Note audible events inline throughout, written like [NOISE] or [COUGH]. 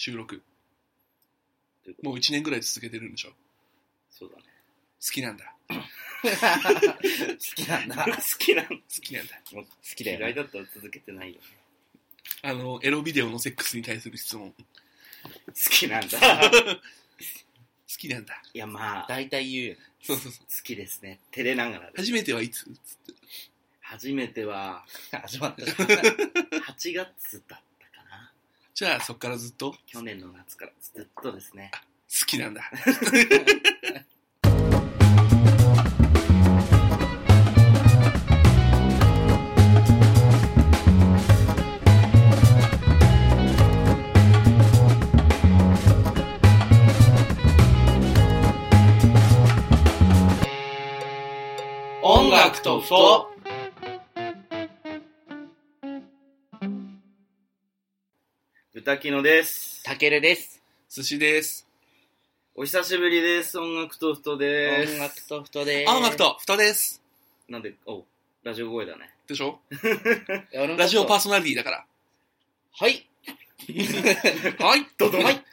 収録。もう1年ぐらい続けてるんでしょ？そうだね。好きなんだ。好きなんだ。[LAUGHS] 好きなの好きなんだ。もう好きだよね嫌いだったら続けてないよね。あの、エロビデオのセックスに対する質問。好好きなんだ。[LAUGHS] きなんだ。いや、まあ、好大体言うよね。そうそうそう。きですね。照れながら。初めてはいつ？つって。初めては、[LAUGHS] 始まったじ8月だっ。じゃあ、そっからずっと？好去年の夏からずっとですね。きなんだ。音楽とふと。豚キノです。たけるです。寿司です。お久しぶりです。音楽とふとです。音楽とふとです。あ、音楽と、ふたです。なんで、おラジオ声だね。でしょ？[LAUGHS] ラジオパース。ソナリティだから。はい。[LAUGHS] はい。ドドンはい。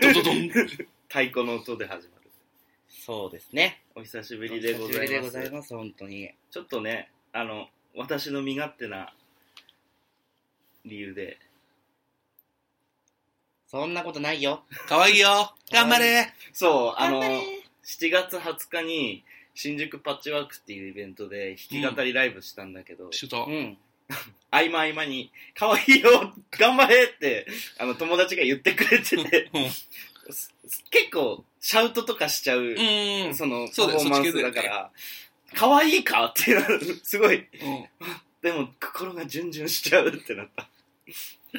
ドドドン。[LAUGHS] 太鼓の音で始まる。そうですね。お久しぶおりでござい久しぶりでます。ございます、本当に。ちょっとね、あの、私の身勝手な理由で、そんなことないよ。かわいいよ。頑張れ。そう、あの頑張れ、7月20日に新宿パッチワークっていうイベントで弾き語りライブしたんだけど、シュートう。ん。合間合間に、可愛いよ頑張れって、あの、友達が言ってくれてて、うん。す結構、シャウトとかしちゃう、うん。その、パそうだよフォーマンスだから、可愛いかっていうのすごい、うん。でも、心がジュンジュンしちゃうってなった。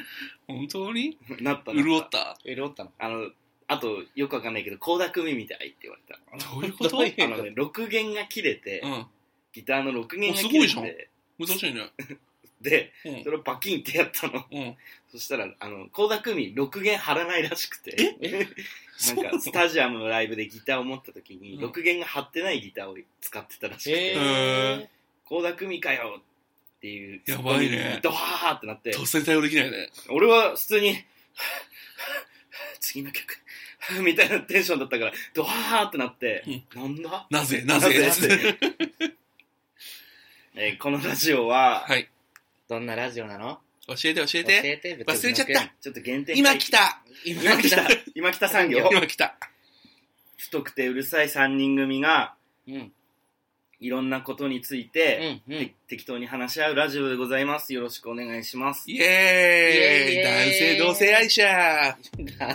[LAUGHS] 本当に？なったなった潤った？潤ったの？あの、あと、よくわかんないけど、倖田來未みたいって言われた。どういうこと？[LAUGHS] あのね、6弦が切れて、うん。ギターの6弦が切れごいじゃんて、難しいね。[LAUGHS] で、うんそ。れをバキンってやったの。うん。そしたら、あの、倖田來未6弦張らないらしくて、なんか、スタジアムのライブでギターを持った時に、うん6弦が張ってないギターを使ってたらしくて。倖田來未かよっていう、やばいね。ドハーってなって、とっさに対応できないね。俺は普通に、[LAUGHS] 次の曲、[LAUGHS] みたいなテンションだったから、ドハーってなって、なんだ？なぜ？なぜ？なぜ？[LAUGHS] えーこのラジオは、はい。どんなラジオなの？教えて教え教て。えて、忘れちゃった。ちょっと限定今来た。今来た。今来た。産業。今来た。太くてうるさい3人組がうん。いろんなことについうんて、。うんて。適当に話し合うラジオでございますよろしくお願いしますイエーイイエーイ男性同性愛者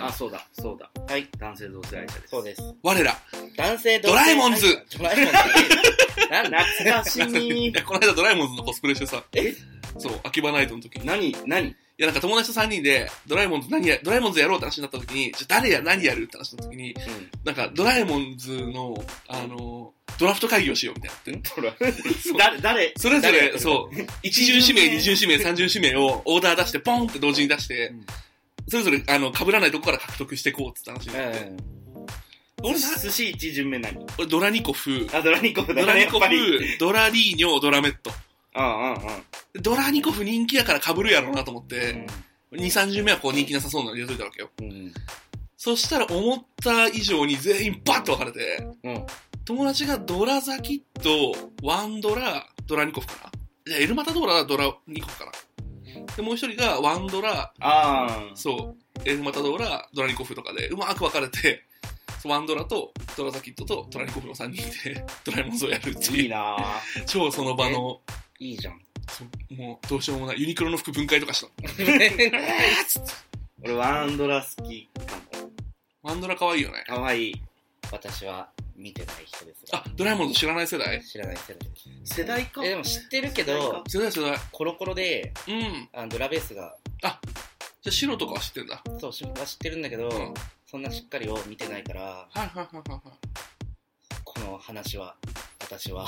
あそうだそうだはい。男性同性愛者ですそうです。我ら。男性同性ドラえもんズドラえもんズ。[LAUGHS] 懐かしいいや、[LAUGHS] この間ドラえもんズのコスプレしてさ。え？そう、秋葉ナイトの時に。い何？何や、なんか友達と3人で、ドラえもんズ何や、ドラえもんズやろうって話になった時に、じゃあ誰や、何やる？って話になった時に、うん。なんかドラえもんズの、あの、ドラフト会議をしようみたいになって。誰誰？それぞれ、そう、一巡指名、二巡指名、三巡指名をオーダー出して、ポンって同時に出して、うん。それぞれ、あの、被らないとこから獲得していこうって話になって。うん。俺な、寿司一巡目何？俺ドラニコフ、あドラニコフだドラニコフ、ドラリーニョ、ドラメット。うんうんうん。ドラニコフ人気やから被るやろうなと思って、2、30目はこう人気なさそうなの入れといたわけよ。うん。そしたら思った以上に全員バッと分かれて、うん。友達がドラザキとワンドラ、ドラニコフかな？じゃあエルマタドーラ、ドラニコフかな。で、もう一人がワンドラ、ああそう、エルマタドーラ、ドラニコフとかでうまく分かれて、ワンドラとドラザキットとドラニコフの3人でドラえもんズをやるっていう、いいなぁ超その場の、いいじゃん。もうどうしようもない、ユニクロの服分解とかした。[LAUGHS] 俺ワンドラ好きかもワンドラ可愛いよね。かわいい私は見てない人ですがあ、ドラえもんズ知らない世代？知らない世代です。世代かえ、でも知ってるけど、世代世代。コロコロで、うん。あのドラベースが、じゃあ白とかは知ってんだ。そう、しは知ってるんだけど、うんそんなしっかりを見てないから、はいはいはいはいはこの話は、私は、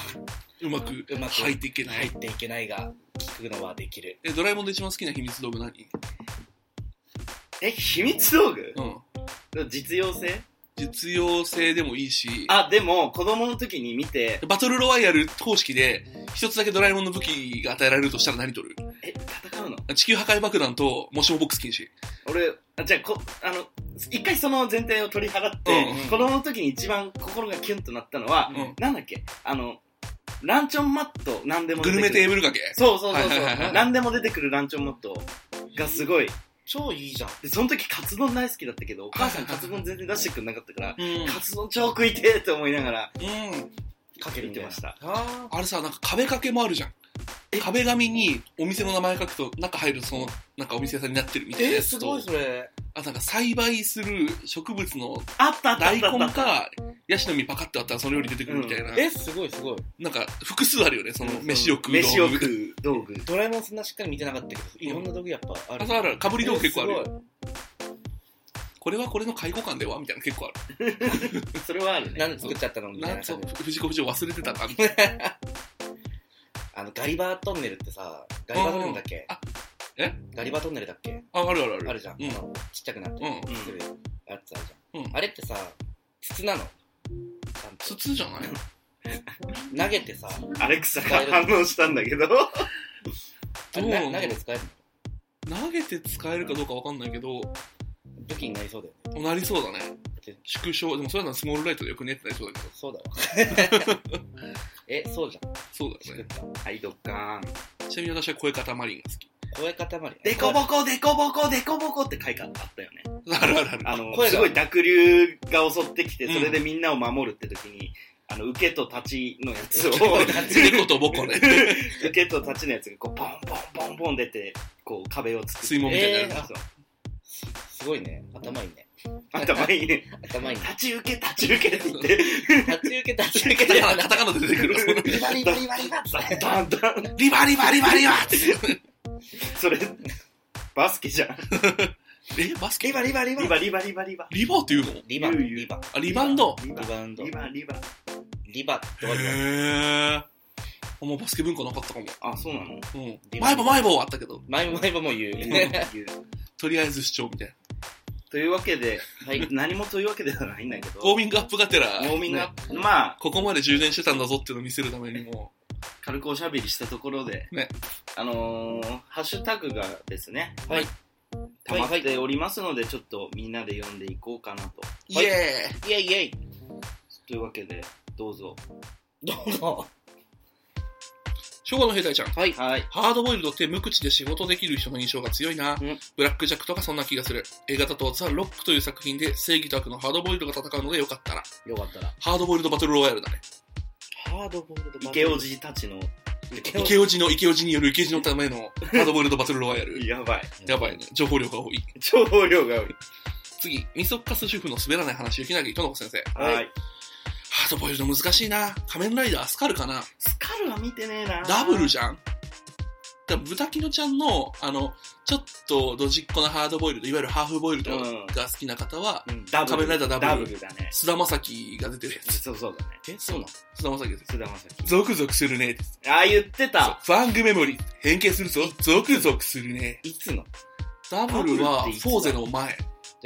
い。うまくうまく入っていけない。入っていけないが、聞くのはできる。え、ドラえもんで一番好きな秘密道具何？え秘密道具？うん。実用性？実用性でもいいし、あでも子供の時に見てバトルロワイヤル方式で、一つだけドラえもんの武器が与えられるとしたら何取る？え戦うの？地球破壊爆弾と、もしもボックス禁止。俺あじゃあこあの一回その前提を取り払って、うん子供の時に一番心がキュンとなったのは、うんなんだっけ？あの、ランチョンマット、なんでもグルメテーブルかけ？そうそうそうなんでも出てくるランチョンマットがすごい。超いいじゃん。で、その時カツ丼大好きだったけど、お母さんカツ丼全然出してくれなかったから、うん。カツ丼超食いてーって思いながらうん。かけてました。ああれさ、なんか壁掛けもあるじゃん。壁紙にお店の名前書くと中入るとその、なんかお店屋さんになってるみたいなえー、やつと。すごいそれ。あ、なんか栽培する植物のあったあったあ大根ったあった。か、ヤシの実パカって割ったらそのより出てくるみたいな。え、すごいすごい。なんか複数あるよね、その飯を食う道具。飯を食う道具。ドラえもんそんなしっかり見てなかったけど、いろんな道具やっぱある。あそうあるかぶり道具結構あるよえーすごいこれはこれの介護官ではみたいなの結構ある。[LAUGHS] それはあるね。なんで作っちゃったのみたいなんそうな感じで。藤子不二雄忘れてたな、みたいな。[LAUGHS] あの、ガリバートンネルってさ、ガリバートンネルだっけ？あえ？ガリバートンネルだっけ？あ、あるあるある。あるじゃん。うん。あのちっちゃくなってうん。するやつあるじゃん。うん。あれってさ、筒なの？筒じゃない [LAUGHS] 投げてさ、アレクサが反応したんだけど。あれどうなのな投げて使えるの？投げて使えるかどうかわかんないけど、武器になりそうだよね。なりそうだねで。縮小、でもそれならスモールライトでよくねってなりそうだけど。そうだわ。[LAUGHS] え、そうじゃん。そうだよね。はい、ドッカーン。ちなみに私は声塊マリンが好き。声塊。デコボコ、デコボコ、デコボコって書いてあったよね。あるあるある。あの、声がすごい濁流が襲ってきて、うんそれでみんなを守るって時に、あの、受けと立ちのやつを、猫とボコね。[LAUGHS] 受けと立ちのやつがこう、ポンポンポンポン出て、こう、壁を作って。水門みたいなやつえーそうすごいね。頭いいね。頭いいね。頭いいね。立ち受け、立ち受けって言って、立ち受け、立ち受けカタカタカナで出てくる。リバリバリバリバッダンダン。リバリバリバリバって。それ、バスケじゃん。え、バスケリバリバリバリバリバリバリバ。リバーって言うのリバリバあ、リバウンド。リバリバウンドリバ、リバ。リバとかへリバー。あんまバスケ文化なかったかも。あ、そうなの？うん。リバ前も前もあったけど、前も前もも言う。言う [LAUGHS] とりあえず主張みたいな。というわけで、はい。何もというわけではないんだけど、ウォーミングアップがてら、ウォーミングアッねプ、まあ、ここまで充電してたんだぞっていうのを見せるためにも、軽くおしゃべりしたところで、ねあのー、ハッシュタグがですね、はい。溜まっておりますので、ちょっとみんなで読んでいこうかなと。イエーイイェイイェイ。というわけで、どうぞ。どうぞ。昭和の兵隊ちゃん。はい。はい。ハードボイルドって無口で仕事できる人の印象が強いな。んブラックジャックとかそんな気がする。映画だとザ・ロックという作品で正義と悪のハードボイルドが戦うのでよかったら。よかったら。ハードボイルドバトルロワイヤルだね。ハードボールドバトル池尾寺たちの、池尾池オジの池オジによる池オジのためのハードボイルドバトルロワイヤル。[LAUGHS] やばい。やばいね。情報量が多い。情報量が多い。次、ミソッカス主婦の滑らない話、雪柳との子先生。はいはい。ハードボイルド難しいな。仮面ライダースカルかな。スカルは見てねえなダブルじゃん？だから豚キノちゃんの、あの、ちょっとドジっ子なハードボイルド、いわゆるハーフボイルドうんが好きな方は、うんダブル。仮面ライダーダブルダブルだね。菅田将暉が出てるやつ。そうそうだね。え、そうなの？菅田将暉です。菅田将暉。ゾクゾクするねです。ああ、言ってた。ファングメモリー、変形するぞ。ゾクゾクするね。いつの？ダブルはフォーゼの前。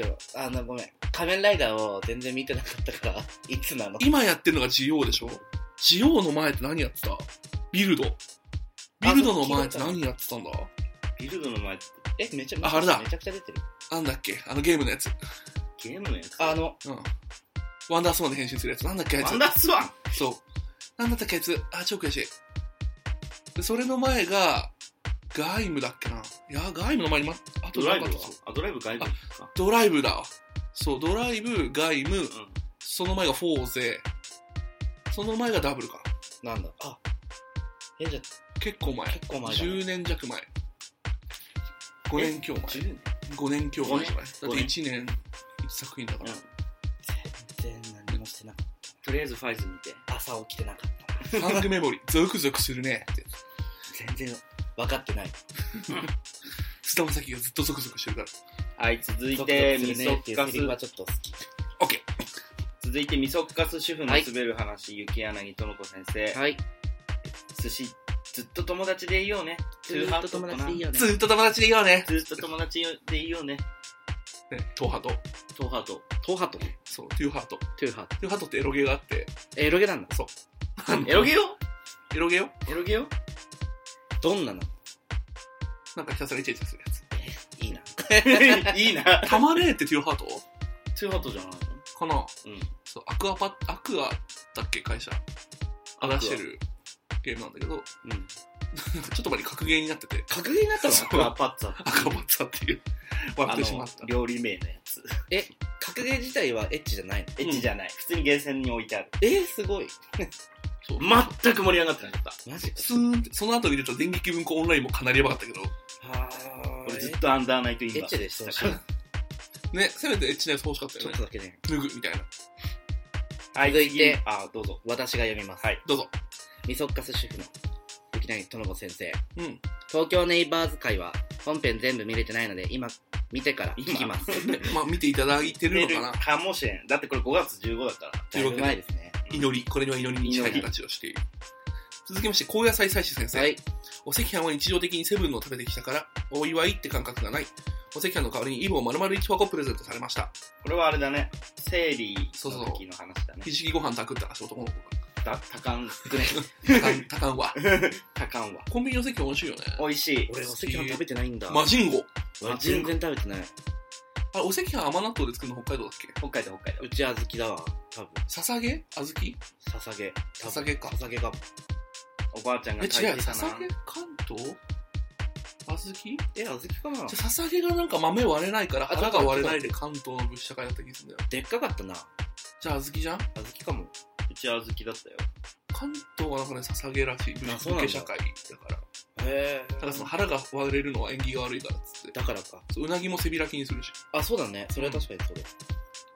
じゃあ、あの、ごめん。仮面ライダーを全然見てなかったから、[LAUGHS] いつなの？今やってるのがジオウでしょ？ジオウの前って何やってた？ビルド。ビルドの前って何やってたんだ？ビルドの前ってえ、めちゃああれだめちゃくちゃ出てる？なんだっけ？あのゲームのやつ。ゲームのやつ？あの、うん。ワンダースワンで変身するやつ。なんだっけあいつ？ワン。ダースワンそう。なんだったっけあいつ？あ、超悔しい。で、それの前が、ガイムだっけないや、ガイムの前にま、あとドライブあ、ドライブ、ガイムか。ドライブだ。そう、ドライブ、ガイム、うん。その前がフォーゼ、その前がダブルか。なんだ？あ、え、じゃ結構前。結構前だね10年弱前。5年強前。10年？5年強前じゃない？だって五年？1年1作品だから。全然何もしてなかっとりあえずファイズ見て。た。朝起きてなかった。ファングメモリー、ゾクゾクするねって。全然分かってない。菅田将暉がずっとゾクゾクしてるから。はい、続いゾクゾて、クすミソるねっていうッカス、セリフはちょっと好き。オッケ続いて、ミソッカス主婦のはい滑る話、雪柳との子先生。はい。寿司、ずっと友達でいようね。ずーっと友達でいいよー。ね。ずっと友達でいいよね。ずーっと友達でいようね。ね、トーハト。トーハート。トーハト。そう、トゥーハート。トトゥーハト。ゥーハートってエロゲーがあって、エロゲなんだ。エロゲよ？エロゲーよエロゲよ？どんなの？なんかひたすらイチャイチャするやつ。いいな。いいな。たまねーってトゥーハート？ツーハットじゃないのかな？うん。そう、アクアパ、アクアだっけ会社？が出してるゲームなんだけど、うん。[LAUGHS] ちょっと前に格ゲーになってて、格ゲーになったの？そうアクアパッツァ。アクアパッツァっていう、笑ってしまったあの。料理名のやつ。格ゲー自体はエッチじゃないの？エッチじゃない。普通にゲーセンに置いてある。えー、すごい。全く盛り上がってなかった。マジか。スーンって、その後に出た電撃文庫オンラインもかなりやばかったけど、はー俺ずっとアンダーナイトインバーエッチでしたから。ね、せめてエッチなやつ欲しかったよねちょっと。だけね。脱ぐみたいな。はい、続いて次あ、どうぞ。私が読みます。はい。どうぞ。みそっかす主婦の、ゆきなぎとのこ先生。うん。東京ネイバーズ会は、本編全部見れてないので、今、見てから聞きます。[LAUGHS] まあ見ていただいてるのかな。かもしれん。だってこれ5月15だから。だいぶ前ですね。祈り、これには祈りに近い形をしている。続きまして、高野菜採取先生。はい。お赤飯は日常的にセブンの食べてきたから、お祝いって感覚がない。お赤飯の代わりにイブを丸々1箱プレゼントされました。これはあれだね。生理そうそうの時の話だねひ。じきご飯炊くって話、男の子た、たかん、ね、が。たかん、たかんわ。[LAUGHS] たかんわ。コンビニのお赤飯美味しいよね。美味しい。俺、お赤飯食べてないんだ。マジンゴ。俺全然食べてない。あれ、お赤飯甘納豆で作るの北海道だっけ？北海道、北海道。うち小豆だわ。多分。ささげ小豆？ささげ。ささげかささげかも。おばあちゃんがえ、違う、炊いてたなささげ。関東？小豆え、小豆かな？じゃあささげがなんか豆割れないからあ腹が割れないで関東の物社会だった気がするんだよ。でっかかったな。じゃあ小豆じゃん？小豆かも。うちは小豆だったよ。関東はなんかね、ささげらしい。あそうなんだ武家社会だから。へえ。ただその腹が割れるのは縁起が悪いからっつって。だからか。そううなぎも背開きにするし。あ、そうだね。それは確かにそれ。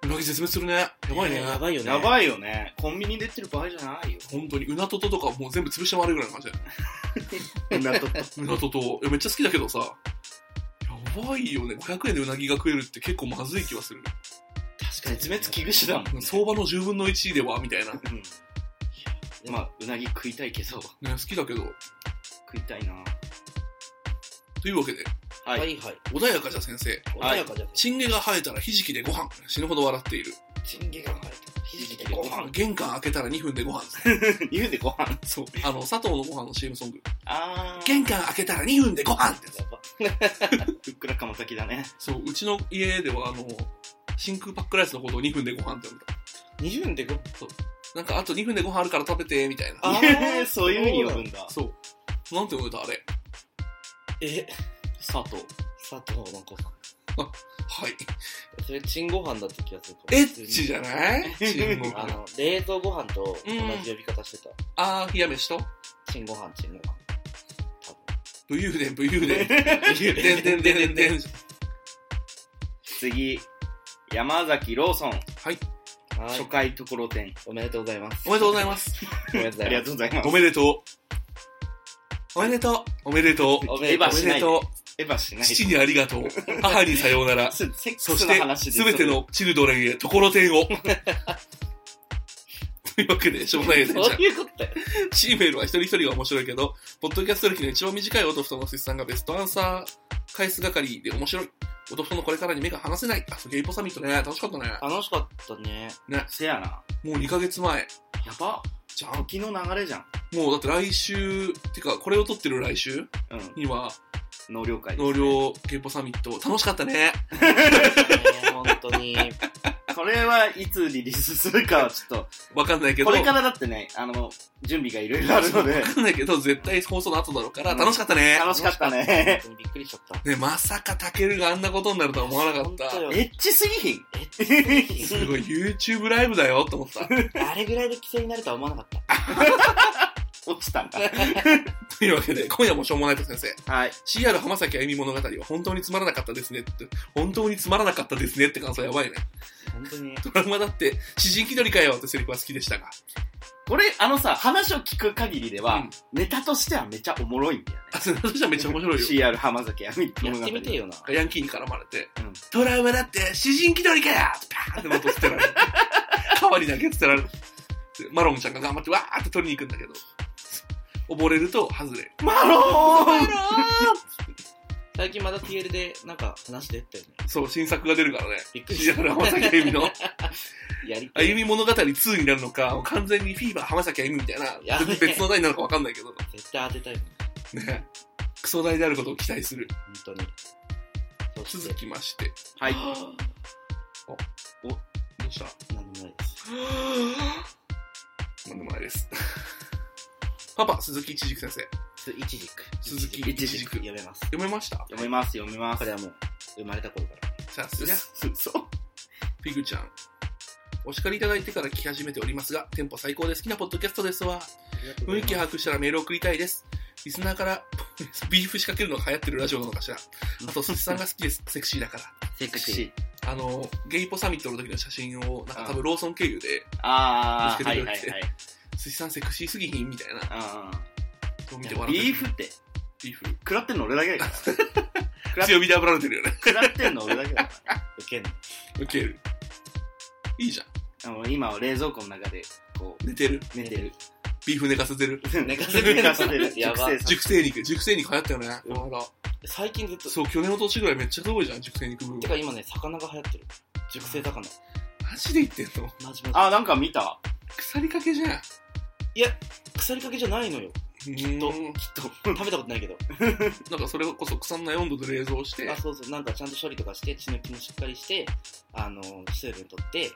うなぎ絶滅するね。やばいね。やばいよね。い。やばいよね。コンビニで売ってる場合じゃないよ。本当に。うなとととかもう全部潰して回るぐらいの感じだよ。[LAUGHS] なとうなとと。いやめっちゃ好きだけどさ。やばいよね。500円でうなぎが食えるって結構まずい気はする。確かに。絶滅危惧種だもん、ね。相場の10分の1ではみたいな。ね、うん。まあ、うなぎ食いたいけど、好きだけど。食いたいな。というわけで、は。はいいはい。穏やかじゃ先生。穏やかじゃん。チンゲが生えたらひじきでご飯。死ぬほど笑っている。チンゲが生えた。ひじきでご飯。玄関開けたら2分でご飯。[LAUGHS] 言うでご飯。そう。あの、佐藤のご飯の CM ソング。あー。玄関開けたら2分でご飯ってやつやば。[LAUGHS] ふっくらかま先だね。そう、うちの家では、あの、真空パックライスのことを2分でご飯って呼んだ。20分でごなんか、あと2分でご飯あるから食べて、みたいな。あーそういう風に呼ぶんだ。そう。なんて呼んでたあれ。え、佐藤。佐藤の子さん。はい。それ、チンご飯だった気がするエッチじゃないチンご飯。あの、冷凍ご飯と同じ呼び方してた。あー、冷や飯と？チンご飯、チンご飯。多武勇伝、武勇伝。武勇伝、でんでんでんでん。次、山崎ローソン。はい。初回ところてん。おめでとうございます。おめでとうございます。[LAUGHS] おめでとうございます。ありがとうございます。おめでとう。おめでとう。おめでとう。おめでとうエヴァしないでおめでとう。エヴァしないで。父にありがとう。母にさようなら。[LAUGHS] そしてすべてのチルドレンへ、ところてんを。[LAUGHS] というわけで、しょうがないですね。そういうことだよ。チーメールは一人一人が面白いけど、ポッドキャスト歴の一番短いオトフトのスイさんがベストアンサー返す係で面白い。オトフトのこれからに目が離せない。あ、ゲイポサミットね。楽しかったね。楽しかったね。せやな。もう2ヶ月前。やば。じゃん。時の流れじゃん。もうだって来週、てか、これを撮ってる来週うん。には、納涼会です納涼ゲイポサミット、楽しかったね。[LAUGHS] ね本当に。これはいつリリースするかはちょっわかんないけと、ど、これからだってね、あの、準備がいろいろあるのでわ、かんないけど、絶対放送の後だろうから、楽しかったね。楽しかったね。本当にびっくりしちゃった。ね、まさかタケルがあんなことになるとは思わなかった。よエッチすぎひん。すごい、YouTube ライブだよって思った。あれぐらいで規制になるとは思わなかった。[LAUGHS] 落ちたんだ。[LAUGHS] というわけで、今夜もしょうもないと先生。はい。CR 浜崎あゆみ物語は本当につまらなかったですねって。本当につまらなかったですねって感想やばいね。本当に。ドラマだって、詩人気取りかよってセリフは好きでしたが。これ、あのさ、話を聞く限りでは、うんネタとしてはめちゃおもろいんだよね。あ、それ私はめっちゃ面白いよ。[LAUGHS] CR 浜崎あゆみってやっ物語てみてよな。ヤンキーに絡まれて、うんドラマだって詩人気取りかよパーってまと捨てられる。代わりだけ捨てられる。でマロンちゃんが頑張ってわーって取りに行くんだけど、溺れると外れ。マローン最近まだ TL でなんか話出てたよね。そう、新作が出るからね。びっくりした。CR 浜崎あゆみの。[LAUGHS] やりあゆみ物語2になるのか、完全にフィーバー浜崎あゆみみたいな、別の題になるのかわかんないけど、絶対当てたいもん。ね。クソ題であることを期待する。本当に。続きまして。はい。はお、した？何もないです。なんでもないです。パパ、鈴木一軸先生。鈴木いちじく。一軸読めます。読めました？読めます、読めます。これはもう、生まれた頃から。さすが、そう。フィグちゃん。お叱りいただいてから聞き始めておりますが、テンポ最高で好きなポッドキャストですわ。雰囲気把握したらメールを送りたいです。リスナーから [LAUGHS] ビーフ仕掛けるのが流行ってるラジオなのかしら。あと、すしさんが好きです。セクシーだから。セクシー。あの、ゲイポサミットの時の写真を、なんか多分ローソン経由で、あー、見つけてくれてはいはいはい。すしさんセクシーすぎひんみたいな。あそう見てー笑ってビーフって、ビーフ。食らってんの俺だけだから。[LAUGHS] 強火で炙られてるよね。[LAUGHS] 食らってんの俺だけだから。受けんの。ウケる。いいじゃあの今は冷蔵庫の中で、こん。寝てる。う、寝てる。ビーフ寝かせてる。寝かせてる寝かせてる。[LAUGHS] やば熟成肉。熟成肉流行ったよね。この間。最近ずっと、そう、去年の年ぐらいめっちゃすごいじゃん、熟成肉部分て。か今ね、魚が流行ってる。熟成魚。マジで言ってんの？マジマジ。あ、なんか見た。腐りかけじゃん。いや、腐りかけじゃないのよ。きっと、きっと。食べたことないけど。[LAUGHS] なんかそれこそ腐んない温度で冷蔵してあ、、そうそう。なんかちゃんと処理とかして、血抜きもしっかりして、あの、水分取って、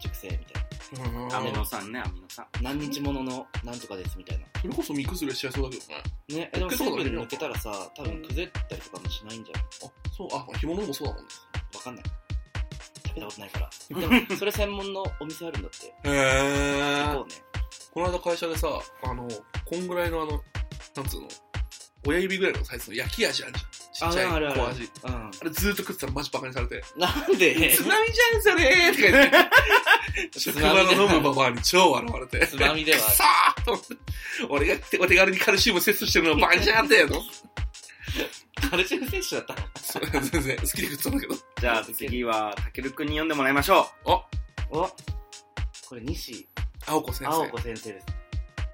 熟成みたいうんアミノ酸ね、アミノ酸。な。何日もののなんとかですみたいな。それこそ身崩れしちゃいそうだけどね。ね、えでも水分抜けたらさ、多分崩れたりとかもしないんじゃない？あ、そう、あ、干物もそうだもんね。わかんない。食べたことないから。[LAUGHS] でも、それ専門のお店あるんだって。へーそうね。この間会社でさ、あの、こんぐらいのあの、なんつうの、親指ぐらいのサイズの焼き味あるじゃん。ちっちゃい小味。うん。あれずーっと食ってたらマジバカにされて。なんで？つまみじゃんそれーとか言って。[LAUGHS] 職場の飲むババアに超笑われて。つまみではくそーと思って。俺がお手軽にカルシウム摂取してるのをバカにしやがっての。カルシウム摂取だったの？全然好きで食ってたんだけど。じゃあ次は、たけるくんに読んでもらいましょあ、おこれ西青子先生。青子先生です。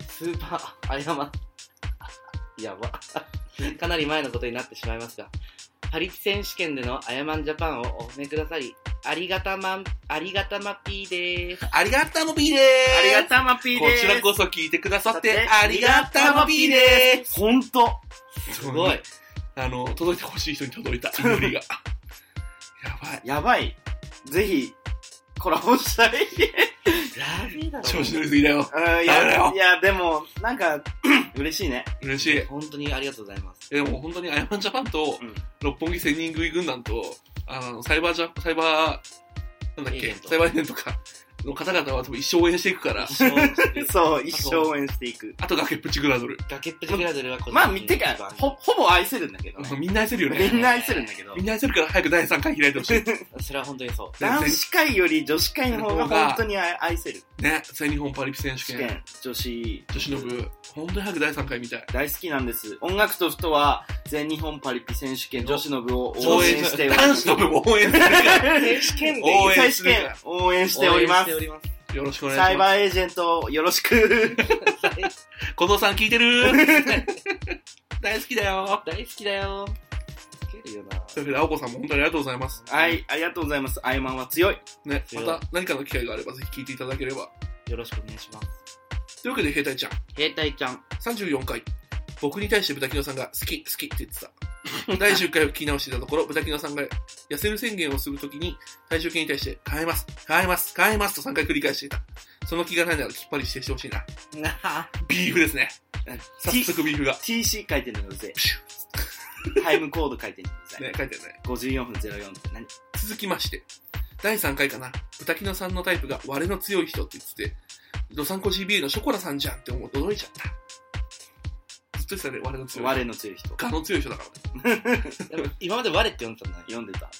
スーパー、あやま。[LAUGHS] やば。[LAUGHS] かなり前のことになってしまいますが、パリピ選手権でのアヤマンジャパンをお褒めくださり、ありがたまん、ありがたまぴーでーす。ありがたもピーでーう。す。ありがたまぴーこでーす。ちらこそ聞いてくださって、ありがたもピーでーす。ほんと。すごい。。あの、届いてほしい人に届いた祈りが。やばい。やばい。ぜひ、コラボしたい。やべえだろ。調子乗りすぎだよ。うんいダメだや、よいや、でも、なんか、[CLEARS THROAT] 嬉しいね。嬉しい。本当にありがとうございます。でも本当にアヤマンジャパンと、うん六本木千人食い軍団と、あの、サイバージャ、サイバー、なんだっけ？サイバーエージェントか、の方々は多分一生応援していくから、そう、一生応援していく。あと崖っぷちグラドル。崖っぷちグラドルはこまあ、見てか、ほ、ほぼ愛せるんだけどね。みんな愛せるよね。みんな愛せるんだけどみ。んな愛せるから早く第3回開いてほしい。それは本当にそう。男子会より女子会の方が本当に愛愛せる。ね、全日本パリピ選手権、女子、女子の部、本当に早く第3回見たい。大好きなんです。音楽とふとは、全日本パリピ選手権女子の部を応応援援しております。男子の部も応援するから。[LAUGHS] 選手権応援選手権応援しておりますお。ります。よろしくお願いします。サイバーエージェントよろしく。[LAUGHS] 近藤さん聞いてる [LAUGHS] 大好きだよ。大好きだよ。受けるよな。というわけで、青子さんも本当にありがとうございます。はい、ありがとうございます。アイマンは強い。ね、また何かの機会があればぜひ聞いていただければ。よろしくお願いします。というわけで、兵隊ちゃん、兵隊ちゃん。34回。僕に対して豚キノさんが好き、好きって言ってた。[LAUGHS] 第10回を聞き直していたところ、豚キノさんが痩せる宣言をするときに、体重計に対して、変えます、変えます、変えますと3回繰り返していた。その気がないならきっぱりしてしてほしいな。なあ。ビーフですね。早速ビーフが。TC 書いてるのうぜ。タイムコード書いてるのうぜュね、書いてるね。え。54分04って何？続きまして、第3回かな。豚キノさんのタイプが割れの強い人って言ってて、ドサンコ GBA のショコラさんじゃんって思うと驚いちゃった。ずっと言ってたね、割れの強い人。我の強い人。ガの強い人だから今まで我って読んでたんだね。読んでた。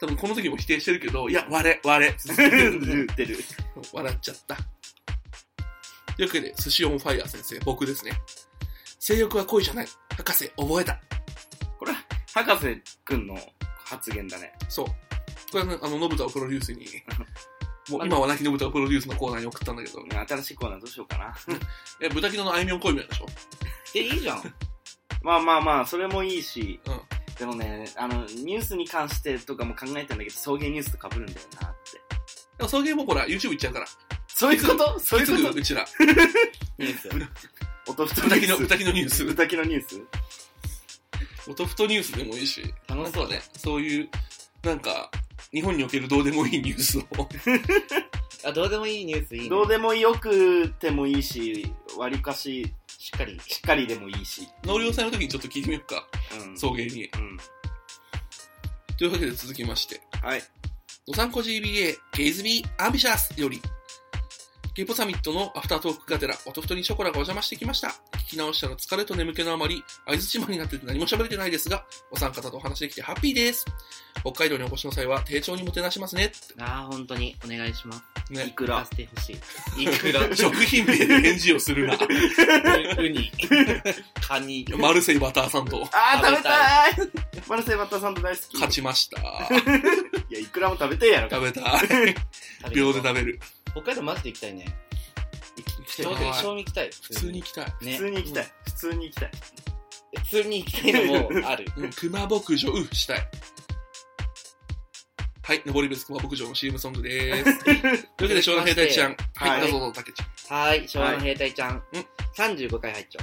多分この時も否定してるけど、いや、割れ、割れ。続けてる言ってる。笑っちゃった。というわけで、寿司オンファイヤー先生、僕ですね。性欲は恋じゃない。博士、覚えた。これ、博士くんの発言だね。そう。これはね、あの、信太をプロデュースに、もう今は亡き信太をプロデュースのコーナーに送ったんだけど、新しいコーナーどうしようかな。[LAUGHS] え、豚キノのあいみょん恋人でしょ？え、いいじゃん。まあまあまあ、それもいいし、うんでもね、あの、ニュースに関してとかも考えたんだけど、送迎ニュースと被るんだよなって。でも、送迎もほら、YouTube 行っちゃうから。そういうこと？そういうこと？うちら、いいですよ。[LAUGHS] 音ふとニュース。豚キノニュース。歌きのニュース？音ふとニュースでもいいし、楽しそうね。そういう、なんか、日本におけるどうでもいいニュースを。[LAUGHS] あ、どうでもいいニュースいいね。どうでもよくてもいいし、わりかし、しっかり。しっかりでもいいし。納涼祭の時にちょっと聞いてみようか。うん。送迎に。うん。というわけで続きまして。はい。ドサンコ GBA、ゲイズビー、アンビシャスより、ゲイポサミットのアフタートークがてら、おとふとにショコラがお邪魔してきました。聞き直したら疲れと眠気のあまり、合図島になってて何も喋れてないですが、お三方とお話できてハッピーです。北海道にお越しの際は、丁重にもてなしますね。あー、本当にお願いします。いね。くら聞か。せてほしい。いくら。[LAUGHS] 食品名で返事をするな。[LAUGHS] ウニ。[LAUGHS] カニ。マルセイバターサンド、あー、食べたたいマルセイバッターサンド大好き。勝ちました。いや、いくらも食べてえやろ。食べたい。秒で食べる。北海道マジで行きたいね。正きたい味行きたい。普通に行きたい。ね。普通に行きたい。普通に行きたい。普通に行きたいのもある。[LAUGHS] うん、熊牧場、う、したい。はい、登別熊牧場の CM ソングでーす。[LAUGHS] というわけで、湘南兵隊ちゃん。はい、はいどうぞどうぞ、たけちゃん。はーい、昭和の兵隊ちゃん。うん35回拝聴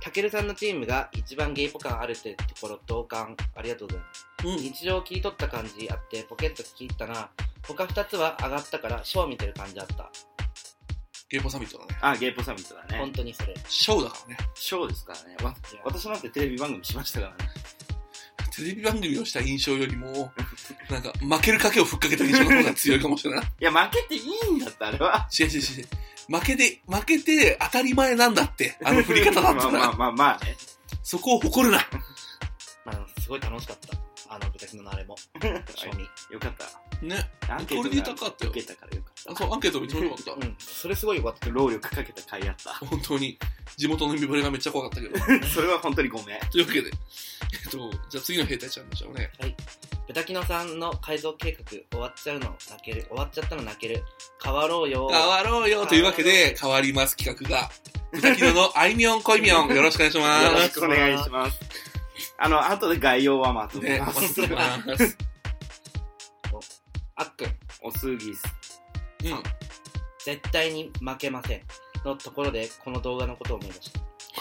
たけるさんのチームが一番ゲイポ感あるってところ同感。ありがとうございます。うん。日常を切り取った感じあって、ポケット聞いたな。他2つは上がったから、ショー見てる感じあった。ゲイポサミットだね。あ、ゲイポサミットだね本。当にそれ。ショーだからね。ショーですからね。わいや私なんてテレビ番組しましたからね。テレビ番組をした印象よりも、[LAUGHS] なんか、負ける賭けをふっかけた印象の方が強いかもしれない。いや、負けていいんだって、あれは。違う違う違う。負けで、負けて当たり前なんだって。あの振り方だったら。[LAUGHS] まあまあまあまあね。そこを誇るな。[LAUGHS] まあ、すごい楽しかった。あの、豚キノのあれも。[LAUGHS] 賞味。よかった。ね。アンケート高かったよ受けたからよかっあそう、アンケートめっちゃ面白かっうん。それすごい良かった。た。労力かけた甲斐あった。本当に、地元の海ぶれがめっちゃ怖かったけど。た。それは本当にごめん。というわけで、えっと、じゃあ次の兵隊ちゃんでしょうね。豚キノさんの改造計画終わっちゃうの泣ける。終わっちゃったの泣ける。変わろうよ。変わろうよというわけで、変わります企画が。豚キノのあいみょんこいみょん、よろしくお願いしよます。ろしくお願いします。あの、後で概要はまとめね、ます。お待ちしてます。[LAUGHS] あっくん、おすぎす。うん。絶対に負けません。のところで、この動画のことを思い出した。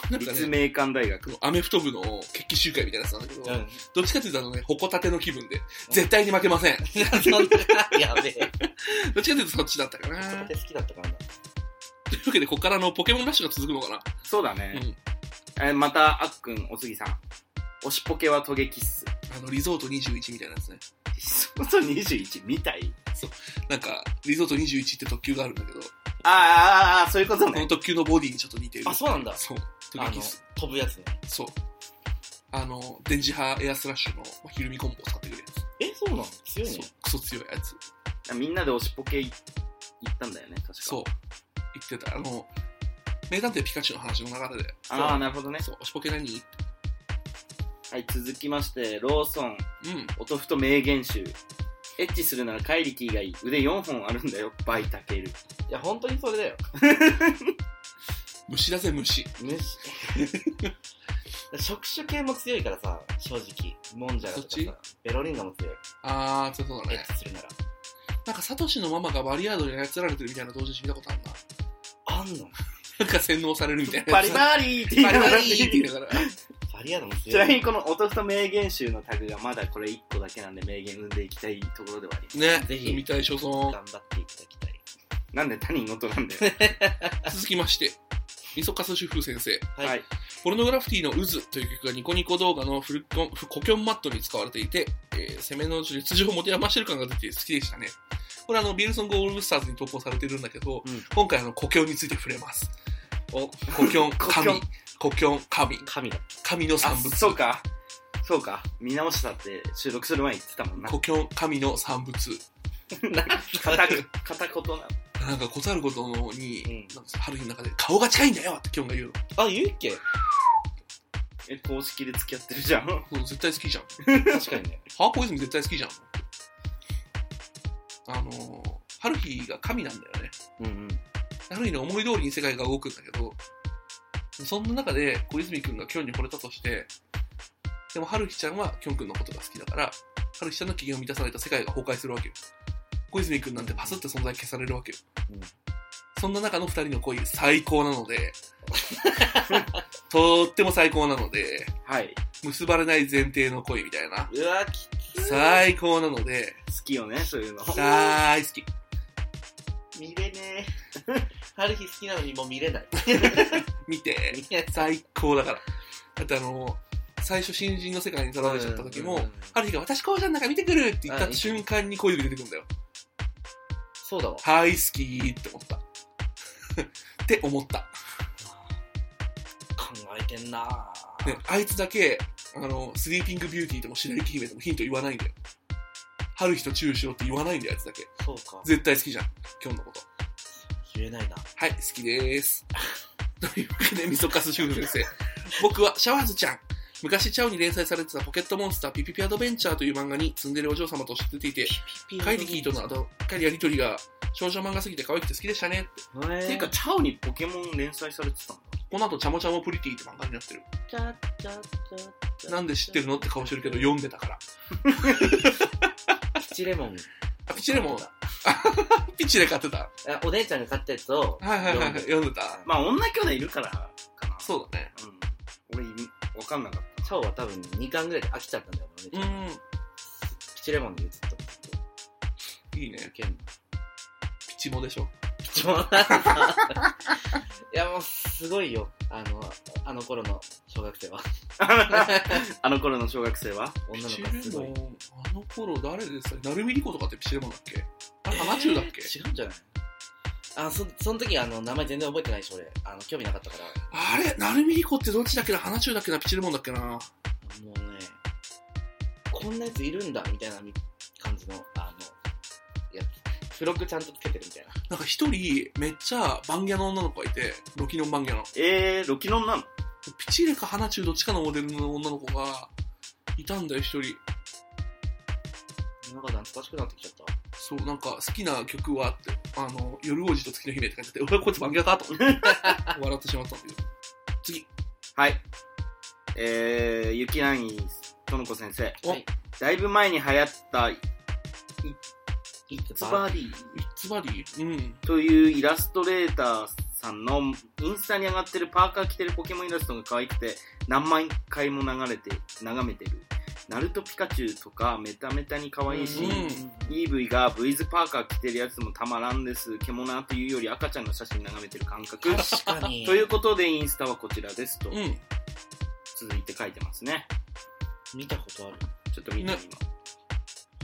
なんかね、立命館大学。アメフト部の決起集会みたいなやつなんだけど、うん。どっちかっていうとあのね、ほこたての気分で、絶対に負けません。[LAUGHS] どっちかそんな、やべえ。っていうとそっちだったかな。そこで好きだったからな。というわけで、ここからあのポケモンラッシュが続くのかな。そうだね。えーまた、あっくん、おすぎさん。推しポケはトゲキッス。あの、リゾート21みたいなやつね。そうそう21みたい？なんか、リゾート21って特急があるんだけど、あーあそういうことね。この特急のボディにちょっと似てる。あ、そうなんだ。そう。飛ぶやつね。そう。あの、電磁波エアスラッシュのまあひるみコンボを使ってくるやえ、そうなの？強いつ。ねそう。。クソ強いやつ。みんなで推しポケ行ったんだよね、確か。そう。言ってた。あの、名探偵ピカチュウの話の流れで。ああ、なるほどね。そう、押しポケ何？はい、続きまして、ローソン、うん。おとふと名言集。エッチするなら怪力以外、腕4本あるんだよ、バイタケル。いや、本当にそれだよ。虫だぜ、虫。虫。[LAUGHS] 触手系も強いからさ、正直。モンジャラとかそっさ、ベロリンガも強い。あー、そうそうだねエッ。チするなら。なんか、サトシのママがバリアードに操られてるみたいな同時に見たことあるな。あんの？なんか洗脳されるみたいなバ。リバリーって言いバながらリバリーって言いながら。バリアードもち強。ないみにこのおとふと名言集のタグがまだこれ1個だけなんで名言生んでいきたいところではあります。ね、ぜひ見たい所存。頑張っていただきたい。なんで他人事なんだよ。続きまして、みそかす主婦先生。はい。はい。ポルノグラフィティの渦という曲がニコニコ動画のフルコン、コキョンマットに使われていて、えー、攻めの実情を持て余してる感が出て好きでしたね。これあの、ビールソングオールスターズに投稿されてるんだけど、うん今回あの、コキョンについて触れます。お、コキョン、コキョ神ン。コキョン、神。神だ。神のあ産物。そうか。そうか。見直したって収録する前に言ってたもんな。コキョン、神の産物。なんか片く片言なの。なんか、ことあることのに、うんなんか春日の中で、顔が近いんだよってキョンが言うの。あ、言うっけ？え、公式で付き合ってるじゃん。そう絶対好きじゃん。確かにね。ハーポイズム絶対好きじゃん。あのー、春日が神なんだよね。うんうん。春日の思い通りに世界が動くんだけど、そんな中で小泉君がキョンに惚れたとして、でも春日ちゃんはキョン君のことが好きだから、春日ちゃんの機嫌を満たされた世界が崩壊するわけよ。小泉君なんてパスって存在消されるわけよ。うんそんな中の二人の恋最高なので、[LAUGHS] とっても最高なので、はい。結ばれない前提の恋みたいな。うわ、き最高なので、好きよね、そういうの。大好き。見れねえ。春日好きなのにもう見れない。見て、見れ最高だから。だってあの、最初新人の世界にとらわれちゃった時もうんうんうん、春日が私こうちゃんなんか見てくるって言ったあ瞬間に声で出てくるんだよ。そうだわ。はい、好きって思った。[LAUGHS] って思った。考えてんなぁね、あいつだけ、あの、スリーピングビューティーでも白雪姫でもヒント言わないんだよ。春日とチューしようって言わないんだよ、あいつだけ。そうか。絶対好きじゃん、今日のこと。言えないな。はい、好きです。[LAUGHS] というわけで、みそかす主婦先生。僕はシャワーズちゃん。昔、チャオに連載されてたポケットモンスターピピピアドベンチャーという漫画にツンデレお嬢様として出ていて、カイリキーとのあと、カイリやりとりが少女漫画すぎて可愛くて好きでしたねって。へていうか、チャオにポケモン連載されてたんだ。この後、チャモチャモプリティって漫画になってる。チャッチャッチャなんで知ってるのって顔してるけど、読んでたから。ピチレモン。あ、ピチレモン、[LAUGHS] ピチレ買ってた？あお姉ちゃんが買ったやつを、はいはいはいはい、読んでた。まあ、女兄弟いるからかな。そうだね。うん。俺、わかんなかっチャオは多分2巻ぐらいで飽きちゃったんだよ、お姉ちゃん。うん。ピチレモンでずっと。いいね。けんピチモでしょ。ピチモン。[LAUGHS] いや、もう、すごいよ。あの、あの頃の小学生は。た。[LAUGHS] あの頃の小学生は？女のピチ子がすごい。レモン、あの頃誰でしたナルミリコとかってピチレモンだっけ？あれ、花中だっけ、違うんじゃない？あ、そ、その時あの、名前全然覚えてないし、俺。あの、興味なかったから。あれ？ナルミリコってどっちだっけな？花中だっけな？ピチレモンだっけなもうね、こんなやついるんだ、みたいなみ感じの、あの、やつ。付録ちゃんとつけてるみたいな。なんか一人、めっちゃバンギャの女の子がいて、ロキノンバンギャの。えー、ロキノンなの？ピチレか花中どっちかのモデルの女の子が、いたんだよ、一人。なんか懐かしくなってきちゃった。そう、なんか好きな曲はって、あの、夜王子と月の姫って書いてて、俺こいつバンギャかと思って、[LAUGHS] 笑ってしまったんだけど。次。はい。えー、ゆきなぎとのこ先生。おはいだいぶ前に流行った、いいツバディイッツバディうん。というイラストレーターさんのインスタに上がってるパーカー着てるポケモンイラストが可愛くて何万回も流れて、眺めてる。ナルトピカチュウとかメタメタに可愛いし、うんイーブイが V ズパーカー着てるやつもたまらんです。獣というより赤ちゃんの写真眺めてる感覚。確かに。ということでインスタはこちらですと、うん。続いて書いてますね。見たことある。ちょっと見てねみます。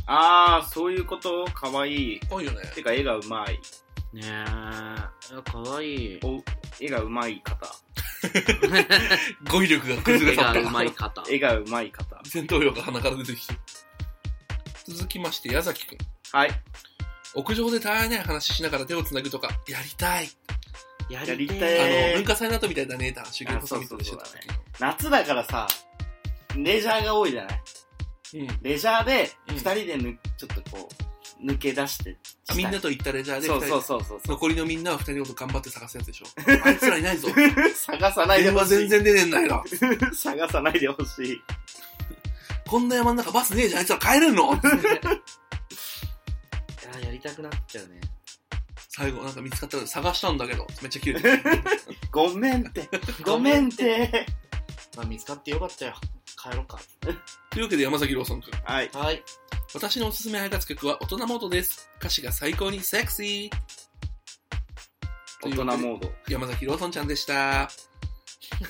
あー、そういうこと？かわいい。多いよね。てか絵がうまい。ねえ。かわいい。お絵がうまい方。語彙力が崩れ去った。絵がうまい方。絵がうまい方。戦闘量が鼻から出てきてる。続きまして、矢崎くん。はい。屋上でたわいない話しながら手をつなぐとか、やりたい。ややりたいあえーの、文化祭の後みたいだねって話、ゲームサミットでしてた時の。夏だからさ、レジャーが多いじゃない？うん。レジャーで、うん二人でぬ、ちょっとこう、抜け出して。みんなと行ったレジャーで、そうそうそうそうそう。残りのみんなは二人のこと頑張って探すやつでしょ。あいつらいないぞ。探さないでほしい。電話全然出ねえんだよ。探さないでほしい。こんな山の中バスねえじゃん、あいつら帰れんの？いや、やりたくなっちゃうね。最後なんか見つかったら探したんだけど、めっちゃ切れてる。[LAUGHS] [LAUGHS] ごめんって。ごめんって。まあ、見つかってよかったよ。帰ろうか。というわけで山崎ローソン君。はい。はい。私のおすすめ配達曲は大人モードです。歌詞が最高にセクシー。大人モード。山崎ローソンちゃんでした。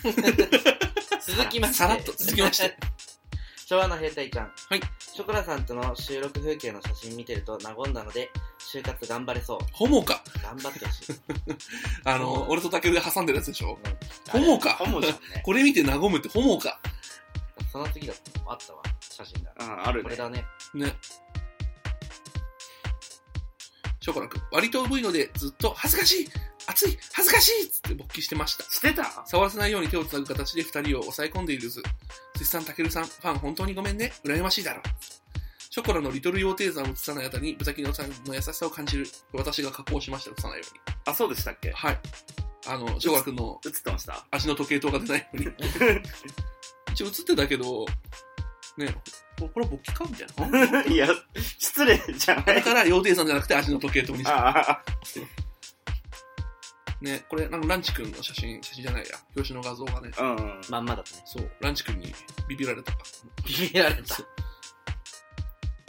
[LAUGHS] 続きまして。さらっと続きまして。[LAUGHS] 昭和の兵隊ちゃん。はい。ショコラさんとの収録風景の写真見てると和んだので、就活頑張れそう。ホモか。頑張ってほしい。[LAUGHS] あの、俺とタケルで挟んでるやつでしょ？うんホモかホモじゃんね。これ見て和むってホモか。その次だったのあったわ。写真が。ああるね。これだね。ね。ショコラ君、割と重いのでずっと恥ずかしい熱い恥ずかしいっつって勃起してました。してた？触らせないように手をつなぐ形で二人を抑え込んでいるず。辻さん、たけるさん、ファン本当にごめんね。羨ましいだろ。ショコラのリトル羊蹄山を映さないあたりに、豚キノさんの優しさを感じる。私が加工しました、映さないように。あ、そうでしたっけ？はい。あの、ショコラ君の映ってました？足の時計塔が出ないように。[LAUGHS] 一応映ってたけど、ね、ここれは勃起かみたいな。[LAUGHS] いや、失礼じゃないだから、羊蹄山じゃなくて足の時計塔にね、これ、あの、ランチ君の写真、写真じゃないや。表紙の画像がね。うんうん。まんまだったね。そう、ランチ君にビビられた。ビビられた。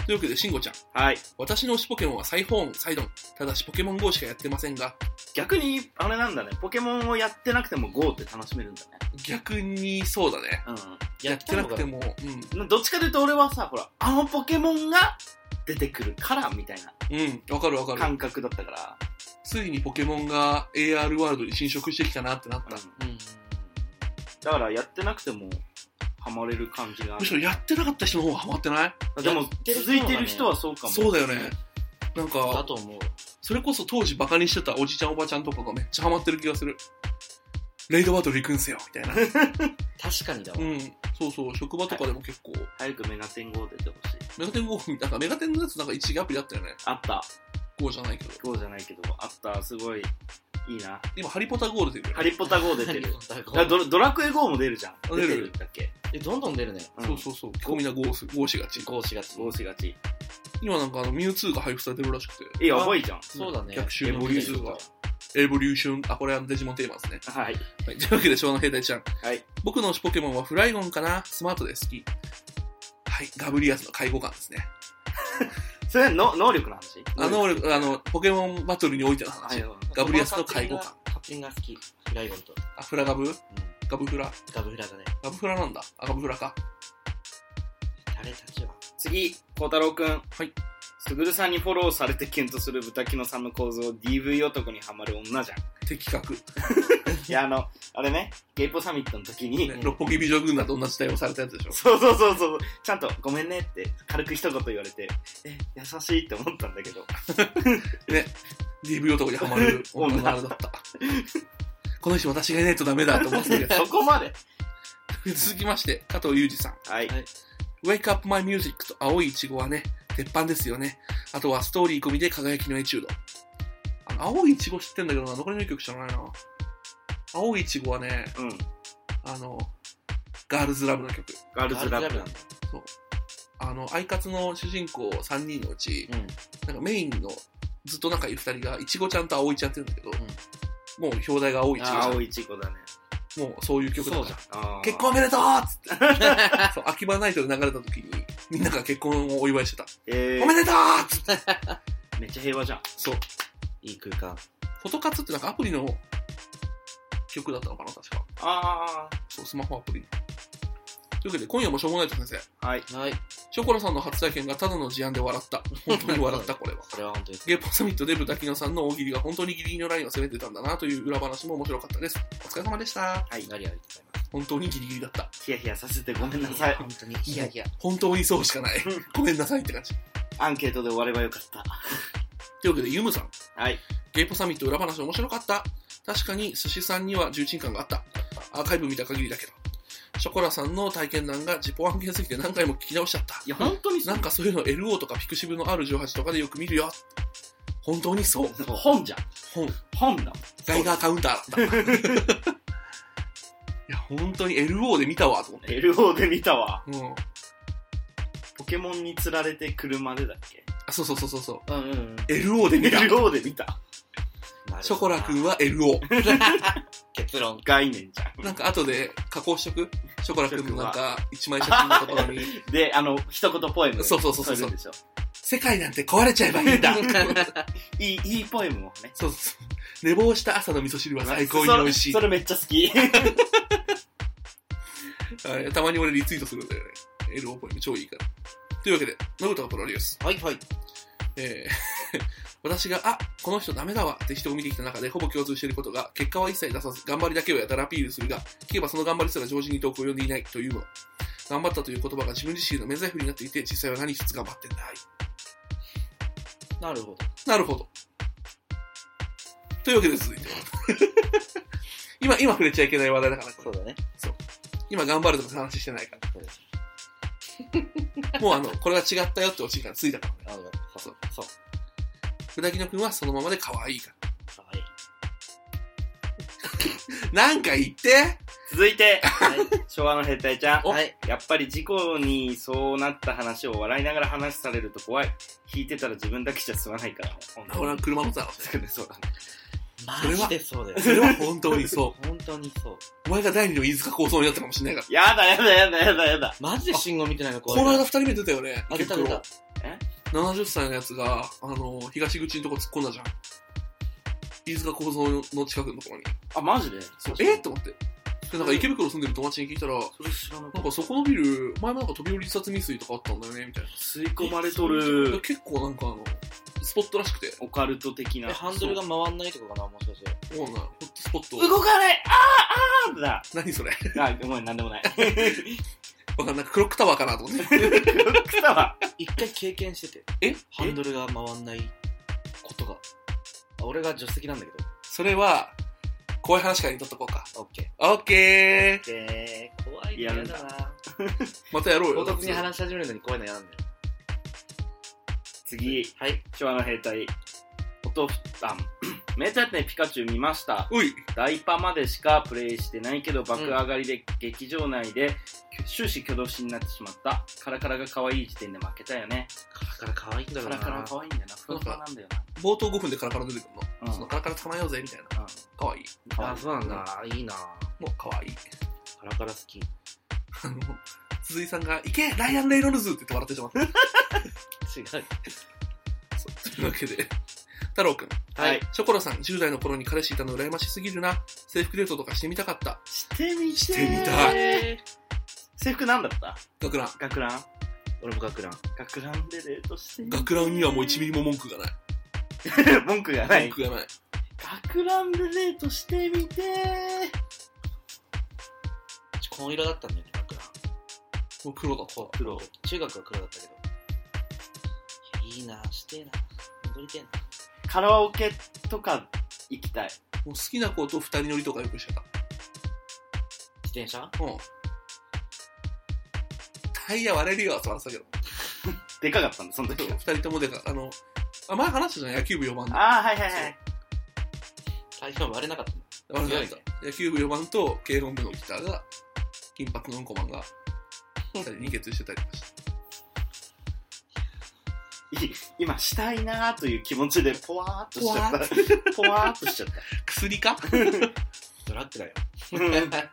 というわけで、しんごちゃん。はい。私の推しポケモンはサイフォーン、サイドン。ただし、ポケモン GO しかやってませんが、逆に、あれなんだね。ポケモンをやってなくても GO って楽しめるんだね。逆にそうだね。やってなくても。も、うん。うん。どっちかというと俺はさ、ほら、あのポケモンが出てくるから、みたいなうん、わかるわかる。感覚だったから。ついにポケモンが AR ワールドに侵食してきたなってなった。うんうん。だからやってなくても、ハマれる感じが。むしろやってなかった人の方がハマってない？でも続いてる人はそうかも。そうだよね。なんだか、と思う。それこそ当時バカにしてたおじちゃんおばちゃんとかがめっちゃハマってる気がする。レイドバトル行くんすよ、みたいな。[LAUGHS] 確かにだわ。うん。そうそう、職場とかでも結構、早くメガテン GO 出てほしい。メガテン GO、なんかメガテンのやつなんか一時アプリあったよね。あった。GO じゃないけど。GO じゃないけど、あった。すごい、いいな。今、ハリポタ GO 出てるよね。[LAUGHS] ハリポタ GO 出てる。ハリポタ GO あドラドラクエ GO も出るじゃん。出る出てるんだっけえ、どんどん出るね。そうそうそう。結構みんな GO す GO しがち。GO しがち。GO しがち。今なんかあの、ミュウツーが配布されてるらしくて。え、やばいじゃん。そうだね。逆襲のミュウツーが。エボリューション、あ、これはデジモンテーマですね。はい。はい。というわけで、昭和の兵隊ちゃん。はい。僕の推しポケモンはフライゴンかな？スマートで好き。はい。ガブリアスの下位互換ですね。それはの能力の話？あの、俺、あの、ポケモンバトルにおいての話。はいガブリアスの下位互換。カプリンが好き。フライゴンと。あ、フラガブ？うん。ガブフラ？ガブフラだね。ガブフラなんだ。あ、ガブフラか。誰たちは。次、孝太郎くん。はい。すぐるさんにフォローされてキュンとする豚キノさんの構造 DV 男にはまる女じゃん。的確。[LAUGHS] いや、あの、あれね、ゲイポサミットの時に、ね、六本木美女軍団と同じ対応されたやつでしょ。そうそうそうそう、ちゃんとごめんねって軽く一言言われて、え、優しいって思ったんだけど。[LAUGHS] ね。DV 男にハマる [LAUGHS] 女のあれだった。この人私がいないとダメだと思ってたけそこまでど。続きまして、加藤裕二さん。はい。はい Wake Up My Music と青いイチゴはね、鉄板ですよね。あとはストーリー込みで輝きのエチュード。あの青いイチゴ知ってんだけどな、残りの一曲知らないな。青いイチゴはね、うん。あの、ガールズラブの曲。ガールズラブなんだ。そう。あの、アイカツの主人公3人のうち、うん。なんかメインのずっと仲いい2人が、イチゴちゃんと青いちゃんって言うんだけど、もう表題が青いイ。青いイチゴだね。もうそういう曲だから。あー結婚おめでとうっつって。[LAUGHS] そう、秋葉ナイトで流れた時に、みんなが結婚をお祝いしてた。えー、おめでとうっつって。[LAUGHS] めっちゃ平和じゃん。そう。いい空間。フォトカツってなんかアプリの曲だったのかな、確か。あそう、スマホアプリの。というわけで、今夜もしょうもないと先生。ー、はい。はい。ショコラさんの初体験がただの事案で笑った。本当に笑った、[LAUGHS] これは。それは本当に。ゲーポサミットで豚キノさんの大喜利が本当にギリギリのラインを攻めてたんだなという裏話も面白かったです。お疲れ様でした。はい。ありがとうございます。本当にギリギリだった。ヒヤヒヤさせてごめんなさい。[LAUGHS] 本当に。ヒヤヒヤ。本当にそうしかない。ごめんなさいって感じ。アンケートで終わればよかった。というわけで、ユムさん。はい。ゲーポサミット裏話面白かった。確かに寿司さんには重鎮感があった。アーカイブ見た限りだけど。ショコラさんの体験談が自己案件すぎて何回も聞き直しちゃった。いや、本当にそうなんかそういうの LO とかピクシブの R18 とかでよく見るよ。本当にそう。本じゃん。本。本だ。ガイガーカウンターだった。[LAUGHS] いや、本当に LO で見たわ、と思って。LO で見たわ。うん。ポケモンに釣られて車でだっけ？あ、そうそうそうそうそう。うんうんうん。LO で見た。LO で見た。ショコラくんは LO。[LAUGHS] 結論。概念じゃなんか後で加工しとく？ショコラくんのなんか一枚写真のところに、ん。[LAUGHS] で、あの、一言ポエム。そうそうそうそうでしょ。世界なんて壊れちゃえばいいんだ。[LAUGHS] いい、いいポエムをね。そうそう。寝坊した朝の味噌汁は最高に美味しいそ。れ [LAUGHS] それめっちゃ好き。はいたまに俺リツイートするんだよね。LO ポイント超いいから。というわけで、ノブタのプロデュース。はいはい。えー私が、あ、この人ダメだわって人を見てきた中でほぼ共通していることが、結果は一切出さず、頑張りだけをやたらアピールするが、聞けばその頑張りすら常時に遠く及んでいないというの。頑張ったという言葉が自分自身の免罪符になっていて、実際は何一つ頑張ってない。なるほど。なるほど。というわけで続いては。[LAUGHS] 今、今触れちゃいけない話題だから、そうだね。今頑張るとか話してないかそうです。ら。[LAUGHS] もうあの、これは違ったよってオチがついたからね。なるほど。そう。そう。ふだきのくんはそのままで可愛いから。はい。[LAUGHS] なんか言って続いて、[LAUGHS] はい。昭和の兵隊ちゃん。おはい。やっぱり事故にそうなった話を笑いながら話されると怖い。聞いてたら自分だけじゃ済まないから俺は車乗ってたの。そうね、そうだでそうだよ。それは本当にそう。[LAUGHS] 本当にそう。お前が第二の飯塚構想になったかもしれないから。やだやだやだやだやだ。マジで信号見てないのこの間。二人目出たよね。あ、出た出た。え？?70 歳のやつが、あの、東口のとこ突っ込んだじゃん。飯塚構造の近くのところに。あ、マジで？そうえ？っと思って。で、なんか池袋住んでる友達に聞いたら、それ知らななんかそこのビル、前もなんか飛び降り自殺未遂とかあったんだよね、みたいな。た。吸い込まれとでる、結構なんかあの、スポットらしくて、オカルト的な。え、ハンドルが回んないとかかな、もしかして。もうな、ホットスポット。動かないあーあーだ何それあ、ごめん、なんでもない。[LAUGHS] わかんない。クロックタワーかなと思って。来たわ。一回経験してて。え？ハンドルが回んないことが。あ俺が助手席なんだけど。それは、怖い話からにとっとこうか。オッケオッケーー。で怖いの嫌だな。またやろうよ。唐突に話し始めるのに怖いの嫌なんだよ。次、はい。昭和の兵隊。音、あ、名探偵ピカチュウ見ました。おいダイパまでしかプレイしてないけど爆上がりで劇場内で終始挙動しになってしまった。カラカラが可愛い時点で負けたよね。カラカラ可愛いんだろうな。カラカラ可愛いんだよな。ふわふわなんだよ冒頭5分でカラカラ出てくるの？うんそのカラカラ捕まえようぜ、みたいな。な。うん。かわいい。可愛いあ、そうなんだ。いいなもうかわいい。カラカラ好き。あの、鈴井さんが、行けライアン・レイノルズって言って笑ってしまった。[LAUGHS] 違う。そうというわけで、太郎くん。はい。ショコラさん、10代の頃に彼氏いたの羨ましすぎるな。制服デートとかしてみたかった。してみてしてみたいえ制服なんだった？学ラン。学ラン？ー、俺も学ラン。学ランでデートしてみ学ランにはもう1ミリも文句がない。[LAUGHS] 文句がない？文。句がない。学ランでデートしてみて紺色だったんだよね、学ラン。もう黒だった。黒。中学は黒だったけど。いやいいなしてえな。戻りてえな。カラオケとか行きたい。もう好きな子と二人乗りとかよくしてた。自転車？うん。タイヤ割れるよって笑ってたけど。[LAUGHS] でかかったんだ、その時二人ともでか、あの、あ、前話したじゃん、野球部4番の。ああ、はいはいはい。最初は割れなかったんだ。割れなかった。野球部4番と軽音部のギターが、金髪のうんこマンが、二人に決してたりとかして。い今、したいなーという気持ちで、ポワーっとしちゃった。ポワーっとしちゃっ薬か？と [LAUGHS] ドラッグだよ。た。いう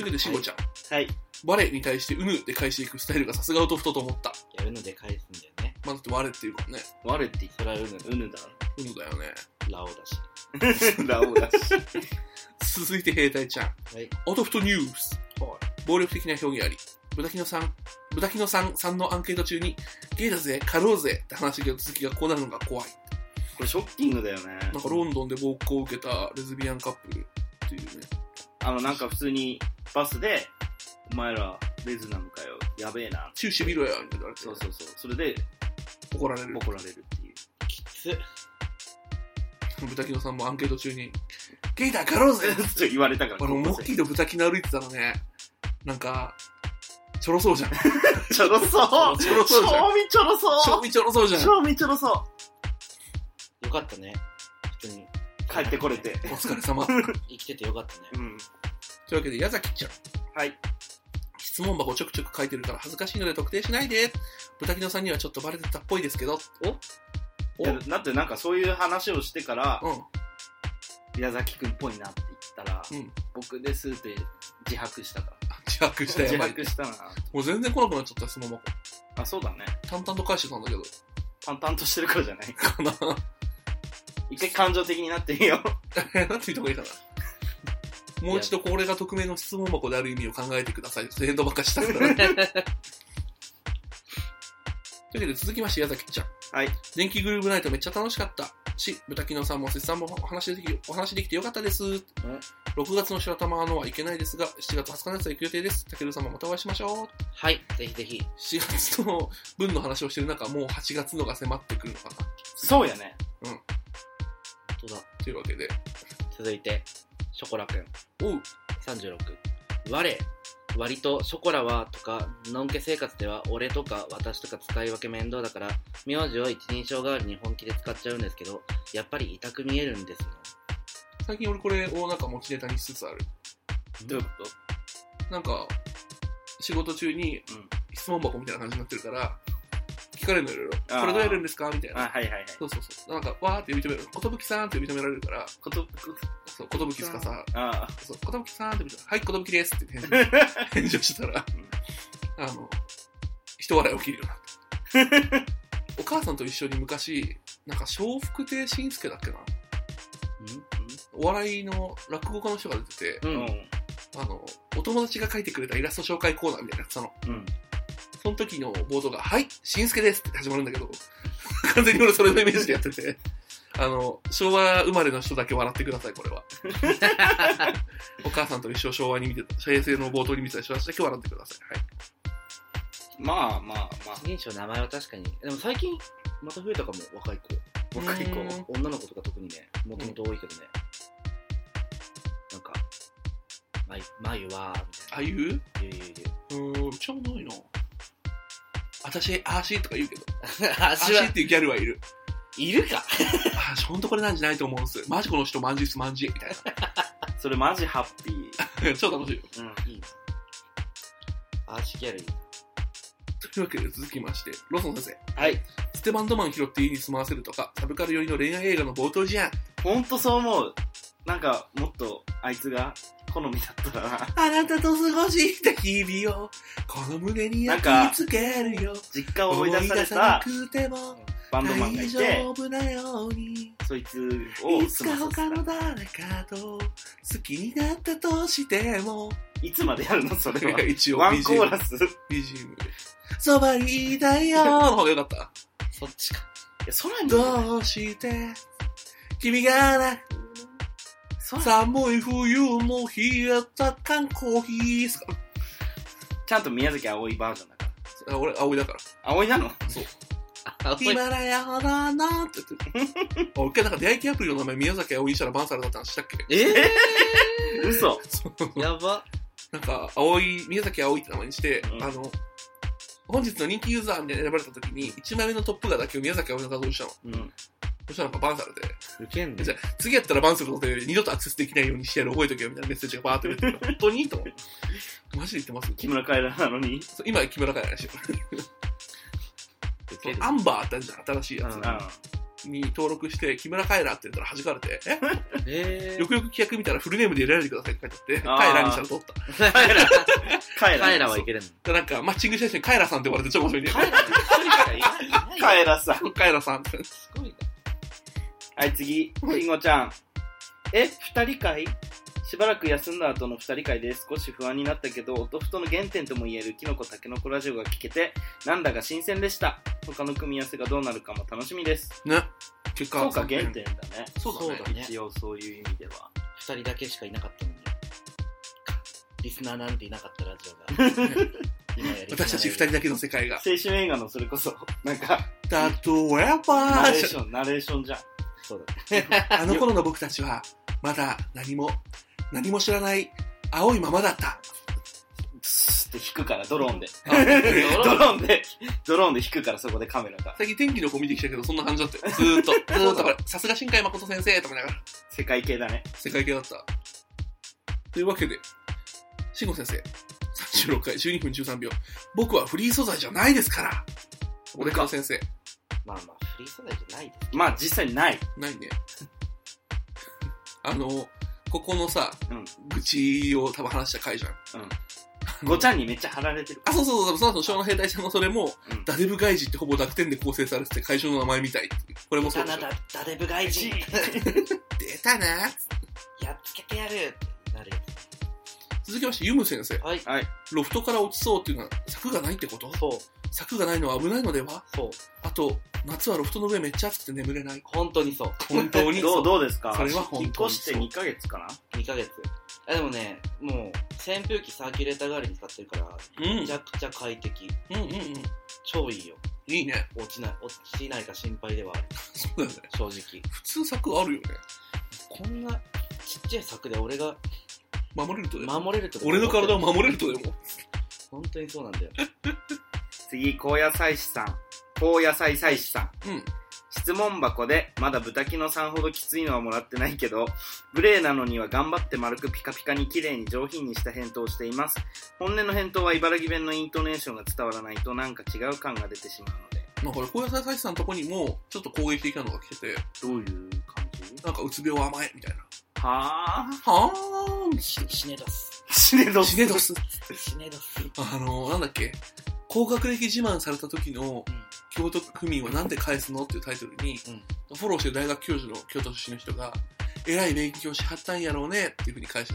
わけで、しごちゃん。はい。バレに対してうぬで返していくスタイルがさすが弟と思った。やるので返すんだよね。まあ、だって我っていうからね。我って言っそれはうぬた。うぬだ。うぬだよね。ラオだし。[LAUGHS] ラオだし。続いて兵隊ちゃん。はい。アウトフトニュース。暴力的な表現あり。豚キノさん、豚キノさんさんのアンケート中に、ゲイだぜ、狩ろうぜって話が続きがこうなるのが怖い。これショッキングだよね。なんかロンドンで暴行を受けたレズビアンカップルっていうね。あの、なんか普通にバスで、お前らレズなのかよ。やべえな。注視見ろよみたいな言われてそうそうそう。それで怒られる。怒られるっていう。きつ。豚キノさんもアンケート中に、ゲイだ、狩ろうぜ [LAUGHS] ちょ言われたから。あの、モッキーと豚キノ歩いてたらね、なんか、ちょろそうじゃん。ちょろそうちょろそうじゃん。賞味ちょろそう正味ちょろそうじゃん。賞味ちょろそよかったね。普通に。う帰ってこれて。お疲れ様。と [LAUGHS] 生きててよかったね。うん。いうわけで、矢崎ちゃん。はい。質問箱ちょくちょく書いてるから恥ずかしいので特定しないで。豚キノさんにはちょっとバレてたっぽいですけど。お？いやだってなんかそういう話をしてから、うん。矢崎くんっぽいなって言ったら、うん。僕ですって自白したか自白したら。自。白したな。もう全然来なくなっちゃった、質問箱。あ、そうだね。淡々と返してたんだけど。淡々としてるからじゃない。かな。一回感情的になってみよう。[LAUGHS] なんて言った方がいいかな。もう一度これが匿名の質問箱である意味を考えてください。フレンドばっかしたから。というわけで続きまして、矢崎ちゃん。はい。電気グルーヴナイトめっちゃ楽しかった。し、豚キノさんも節さんもお話できお話できてよかったです。6月の白玉のはいけないですが、7月20日のやつは行く予定です。たける様またお会いしましょう。はい。ぜひぜひ。7月の分の話をしてる中、もう8月のが迫ってくるのかな。そうやね。本当だ。というわけで、続いて、ショコラくん。おう、36。我、割とショコラはとか、のんけ生活では俺とか私とか使い分け面倒だから、名字を一人称代わりに本気で使っちゃうんですけど、やっぱり痛く見えるんですの。最近俺これをなんか持ちネタにしつつある。どういうこなんか、仕事中に。質問箱みたいな感じになってるから、聞かれるのいろいろ。これどうやるんですか？みたいあ、な。はいはいはい。そうそうそう。なんか、わーって呼び止める。ことぶきさんって呼び止められるから、こと、そう、ことぶきすかさ、あそう、ことぶきさんって呼び止めはい、ことぶきですって [LAUGHS] 返事返事をしてたら、あの、人笑い起きるよお母さんと一緒に昔、なんか、笑福亭新介だっけなお笑いの落語家の人が出てて、う。うんん。あの、お友達が描いてくれたイラスト紹介コーナーみたいなやつなの。うん。その時のボードが、はい、しんすけですって始まるんだけど、[LAUGHS] 完全に俺それのイメージでやってて、あの、昭和生まれの人だけ笑ってください、これは。[LAUGHS] お母さんと一緒昭和に見てた、平成の冒頭に見てた人たちだけ笑ってください。はい。まあまあまあ。一人称名前は確かに。でも最近、また増えたかも、若い子。若い子う。ん女の子とか特にね、もともと多いけどね。なんか、まゆ、まゆは、あ。ゆう？ゆうゆう。ん、うちはないな。私、あーしーとか言うけど、あーしーっ、ていうギャルはいる。いるかほんとこれなんじゃないと思うんです。マジこの人、マンジスマンジみたい [LAUGHS] それマジハッピー。な。[LAUGHS] 超楽しいよ。うん。いい。アーシギャルいい。というわけで続きまして、ロソン先生。はい。ステバンドマン拾って家に住まわせるとか、サブカル寄りの恋愛映画の冒頭じゃん。ほんとそう思う。なんか、もっと、あいつが、好みだったらな。あなたと過ごした日々を、この胸に焼き付けるよ。実家を追い出されなたバンドマンが大いて、丈夫なように。そいつをいつか他のた。誰かと好きになったとしても。いつまでやるの？それは。一応ワンコーラス。い BGM で。そばにいたよの方がよかった。そっちか。や、空にどうして、君がな、空寒い冬の冷えた缶コーヒーですか？ちゃんと宮崎葵バージョンだから。あ俺、葵だから。葵なの？あ、[LAUGHS] ヒマラヤほどのって言ってる。[LAUGHS] 俺一回なんか出会い系アプリの名前宮崎葵にしたらバンされたって話したっけ？え嘘。そうー、やば。なんか、葵、宮崎葵って名前にして、うんあの、本日の人気ユーザーみたいな選ばれた時に、1枚目のトップ画だけを宮崎葵の画像にしたの。うん。そしたらなんかバンされて、ウケんねじゃあ次やったらバンすることで二度とアクセスできないようにしてやる覚えとけよみたいなメッセージがバーって出てきて、本当にいいと思う。マジで言ってます？木村カエラなのに？そう今、木村カエラでしょ。るアンバーってあるじゃん、新しいやうんつに登録して、木村カエラって言ったら弾かれて、え？えーよくよく規約見たらフルネームで入れられてくださいって書いてあって、あーカエラにしたら取った。カエラ。カエラ。カエラはいけるの。でなんか、マッチングした人にカエラさんって呼ばれて超面白いんだよ。カエラ一人しかいないいないカエラさん。カエラさん。すごいな。はい、次。りんごちゃん。え、二人会？しばらく休んだ後の二人会で少し不安になったけど、音ふとの原点とも言えるキノコタケノコラジオが聞けて、なんだか新鮮でした。他の組み合わせがどうなるかも楽しみです。ね。結果そうか、原点だね。そうだねそうだ。ね。一応そういう意味では。二人だけしかいなかったのに。リスナーなんていなかったラジオが。[LAUGHS] 今やリスナー私たち二人だけの世界が。青春映画のそれこそ、なんか、例えナばレーション、ナレーションじゃん。そうだね。[LAUGHS] あの頃の僕たちは、まだ何も、何も知らない青いままだった。スーって引くから、ドローンで。あ [LAUGHS] ドローンで、ドローンで引くから、そこでカメラが。最近天気の子見てきたけど、そんな感じだったよ。[LAUGHS] ずーっと。ずーっとこれ、さすが新海誠先生と思いながら、世界系だね。世界系だった。というわけで、慎吾先生、36回12分13秒。僕はフリー素材じゃないですから。俺から先生。まあまあ、フリー素材じゃないですけど。まあ、実際ない。ないね。あの、ここのさ、うん。愚痴を多分話した回じゃん。うん。ごちゃんにめっちゃ貼られてる。あ、そうそうそう、その後、昭和の兵隊さんのそれも、うん。ダデブ外事ってほぼ濁点で構成されてて、会場の名前みたいっていう。これもそうでしょ。あなた、ダデブ外人。[LAUGHS] 出たなやっつけてやるってなるや続きまして、ユム先生つ。。はい。はい。ロフトから落ちそうっていうのは、柵がないってこと？そう。柵がないのは危ないのでは？そう。あと、夏はロフトの上めっちゃ暑くて眠れない。本当にそう。本当に。どう、どうですか？それは本当に引っ越して2ヶ月かな？2ヶ月。あでもね、もう、扇風機サーキュレーター代わりに使ってるから、うんめちゃくちゃ快適。うんうんうん。超いいよ。いいね。落ちない、落ちないか心配ではある。そうだよね。正直。普通柵あるよね。こんなちっちゃい柵で俺が守れるとでも。守れると俺の体を守れるとでも。本当にそうなんだよ。[LAUGHS] 次、高野菜師さん。高野菜菜師さん。うん。質問箱で、まだ豚キノさんほどきついのはもらってないけど、グレーなのには頑張って丸くピカピカに綺麗に上品にした返答をしています。本音の返答は茨城弁のイントネーションが伝わらないとなんか違う感が出てしまうので。なんかこれ、小野菜菜師さんのとこにも、ちょっと攻撃的なのが来てて、どういう感じ？なんかうつ病甘え、みたいな。ははーん。しシネドス。ぁ死ねどシネドス。シネドス。あの、なんだっけ？高学歴自慢された時の、京都府民はなんで返すのっていうタイトルに、フォローしてる大学教授の京都出身の人が、えらい勉強しはったんやろうねっていうふうに返し、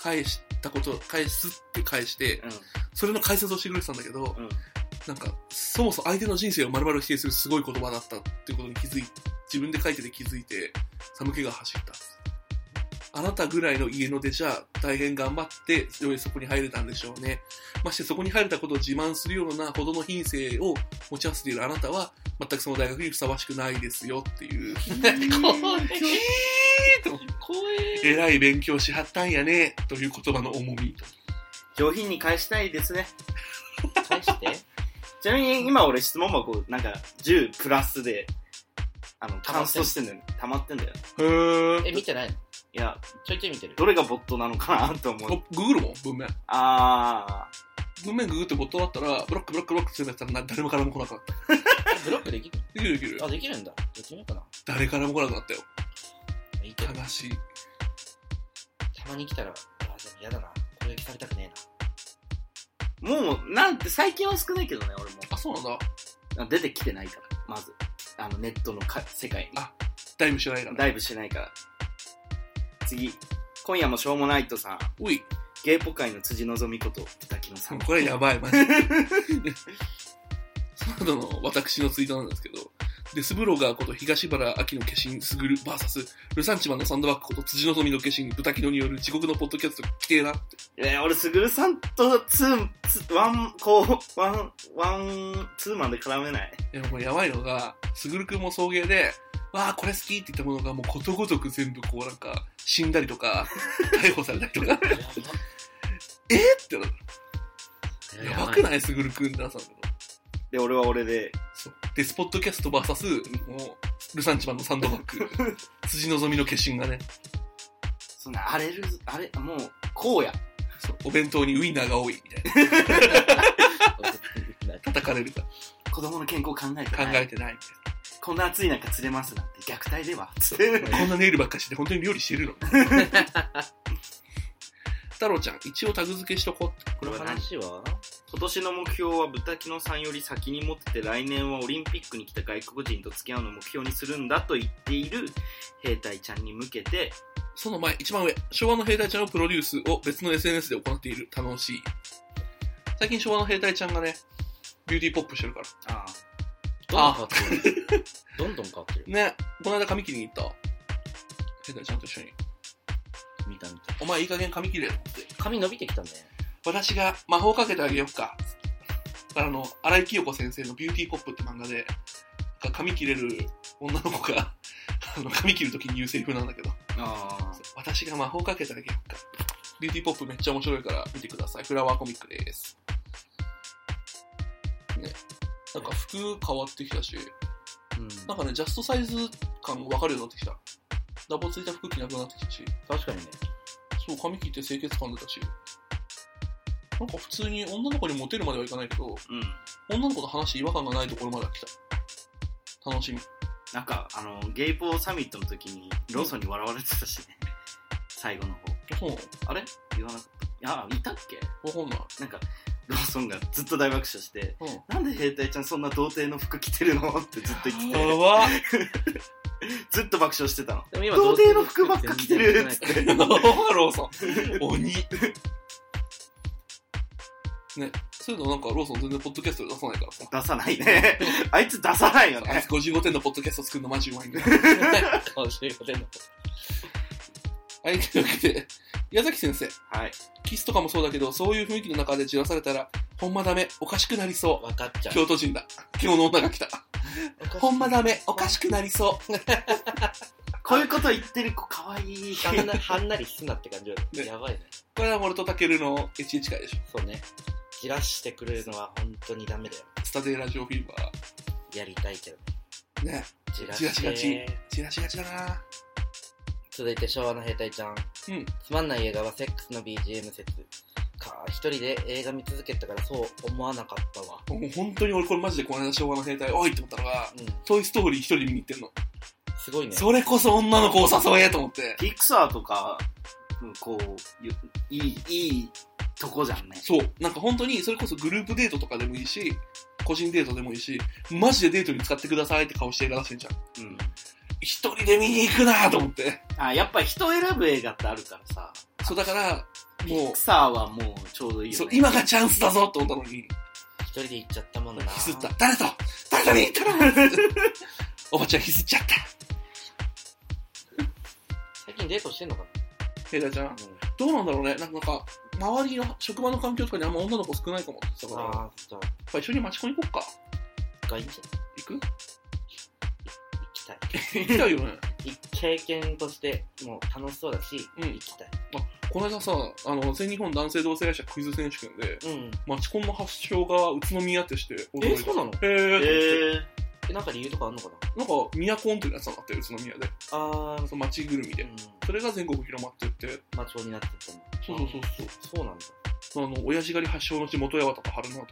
返したこと、返すって返して、うん。それの解説をしてくれてたんだけど、うん。なんか、そもそも相手の人生を丸々否定するすごい言葉だったっていうことに気づい自分で書いてて気づいて、寒気が走った。あなたぐらいの家の出じゃ大変頑張って、そこに入れたんでしょうね。ましてそこに入れたことを自慢するようなほどの品性を持ち合わせているあなたは、全くその大学にふさわしくないですよっていう。怖い。と怖い。えらい勉強しはったんやね、という言葉の重み。上品に返したいですね。[LAUGHS] 返して。ちなみに今俺質問箱なんか10プラスで、あの、カンストしてんだよね。溜まってんだよ。へーえ、見てないの？いや、ちょいちょい見てる。どれがボットなのかなと思う。おググるもん、文面。あ文面ググってボットだったら、ブロックブロックブロックってやったらな誰もからも来なかった。ブロックできる？できるできるあ、。できるんだ。やってみようかな。誰からも来なくなったよ。いいけど、悲しい。たまに来たら、あ、でも嫌だな。攻撃されたくねー。もう、なんて最近は少ないけどね、俺も。あ、そうなんだ。あ出てきてないから、まず。あの、ネットのか世界に。あだいぶ知らないから。ダイブしてないから。次。今夜もしょうもないとさん。おい、ゲイポ界の辻希美こと、豚木野さん。これやばい、マジで。その後の私のツイートなんですけど、デスブロガーこと東原秋の化身すぐる VS ルサンチマンのサンドバッグこと辻希美の化身豚キノによる地獄のポッドキャスト規定なって。えー、俺、すぐるさんとツー、ツワン、こう、ワン、ワン、ツーマンで絡めない？いや、もうやばいのが、すぐるくんも送迎で、わあこれ好きって言ったものがもうことごとく全部こうなんか、死んだりとか、[LAUGHS] 逮捕されたりとか、やえーってなやばくない？すぐるくんだけど。で、俺は俺で、そう。デスポッドキャスト VS、もう、ルサンチマンのサンドバッグ、[LAUGHS] 辻希美の化身がね、そんな、荒れる、あれ、もう、こうや。そう。お弁当にウインナーが多いみたいな。[LAUGHS] 叩かれるか子供の健康考えて考ない。えてないみこんな暑い中釣れますなんて虐待では。[LAUGHS] こんなネイルばっかして本当に料理してるの？[LAUGHS] 太郎ちゃん、一応タグ付けしとこうって。この話は？今年の目標は豚キノさんより先に持ってて来年はオリンピックに来た外国人と付き合うのを目標にするんだと言っている兵隊ちゃんに向けて、その前、一番上、昭和の兵隊ちゃんのプロデュースを別の SNS で行っている楽しい。最近昭和の兵隊ちゃんがね、ビューティーポップしてるから。あどんどん変わってる。どんどん変わってる。ね、この間髪切りに行った。兵隊ちゃんと一緒に。見た見た。お前いい加減髪切れよって。髪伸びてきたね。私が魔法かけてあげよっか。あの、荒井清子先生のビューティーポップって漫画で、髪切れる女の子が、あの、髪切るときに言うセリフなんだけど、あ私が魔法かけてあげよっか。ビューティーポップめっちゃ面白いから見てください。フラワーコミックです。ね。なんか服変わってきたし、うん。なんかね、ジャストサイズ感分かるようになってきた。ダボついた服着なくなってきたし、確かにね。そう、髪切って清潔感出たし、なんか普通に女の子にモテるまではいかないけど、うん。女の子と話して違和感がないところまでは来た。楽しみ。なんか、あの、ゲイポーサミットの時にローソンに笑われてたしね。最後の方。そうなあれ？言わなかった。いや、いたっけ？のわかんない。なんか、ローソンがずっと大爆笑して、うん。なんで兵隊ちゃんそんな童貞の服着てるの？ってずっと言ってて、やば [LAUGHS] ずっと爆笑してたの。でも今童貞の服ばっか着てるっつって。[LAUGHS] ローソン。鬼。[LAUGHS] ね、そういうのなんかローソン全然ポッドキャストで出さないからさ。出さないね。あいつ出さないよねあいつ。55点のポッドキャスト作るのマジうまいんだよ。顔してることはい、というわけで、矢崎先生、はい。キスとかもそうだけど、そういう雰囲気の中でじらされたら、ほんまダメ、おかしくなりそう。分かっちゃう。京都人だ。今日の女が来た。ほんまダメ、おかしくなりそう。[LAUGHS] こういうこと言ってる子かわいい。はんなはんなりすなって感じだよね。ねやばいね。これは俺とタケルの HH 会でしょ。そうね。じらしてくれるのは本当にダメだよ。スタデーラジオフィーバやりたいけど。ー。ね、じらしがち。じらしがちだな続いて昭和の兵隊ちゃん。うん。つまんない映画はセックスの BGM 説。か、一人で映画見続けたからそう思わなかったわ。もう本当に俺これマジでこの間昭和の兵隊、おいって思ったのが、うん。トイストーリー一人で見に行ってんの。すごいね。それこそ女の子を誘えと思って。ピクサーとか、うんこう、ゆいい、いいとこじゃんね。そう。なんか本当に、それこそグループデートとかでもいいし、個人デートでもいいし、マジでデートに使ってくださいって顔して映画出してんじゃん。うん。一人で見に行くなと思って。あ、やっぱ人選ぶ映画ってあるからさ。そう、だから、もピクサーはもうちょうどいいよ、う、そうね。、今がチャンスだぞと思ったのに、一人で行っちゃったもんな。ヒスった。誰と誰と見に行ったのおばちゃんヒスっちゃった。最近デートしてんのかヘイダちゃんな、どうなんだろうね。なんか、なんか周りの職場の環境とかにあんま女の子少ないかもって言ってたから、ああ、じゃぱ一緒に町コン行こっか。あ、がいいんじゃ行く？行きたい。行きたいよね。い経験として、もう楽しそうだし、うん行きたい。この間さ、あの、全日本男性同性愛者クイズ選手権で、うん。マチコンの発祥が宇都宮ってして驚いた。えそうなの？へー。ええ、なんか理由とかあんのかな？なんか、ミヤコンっていうやつがあって、宇都宮で。あー、その町ぐるみでう。ん。それが全国広まってって、マチコンになってったんだ。そうそうそうそう。そうなんだ。あの、親父狩り発祥の地元八幡と春菜と。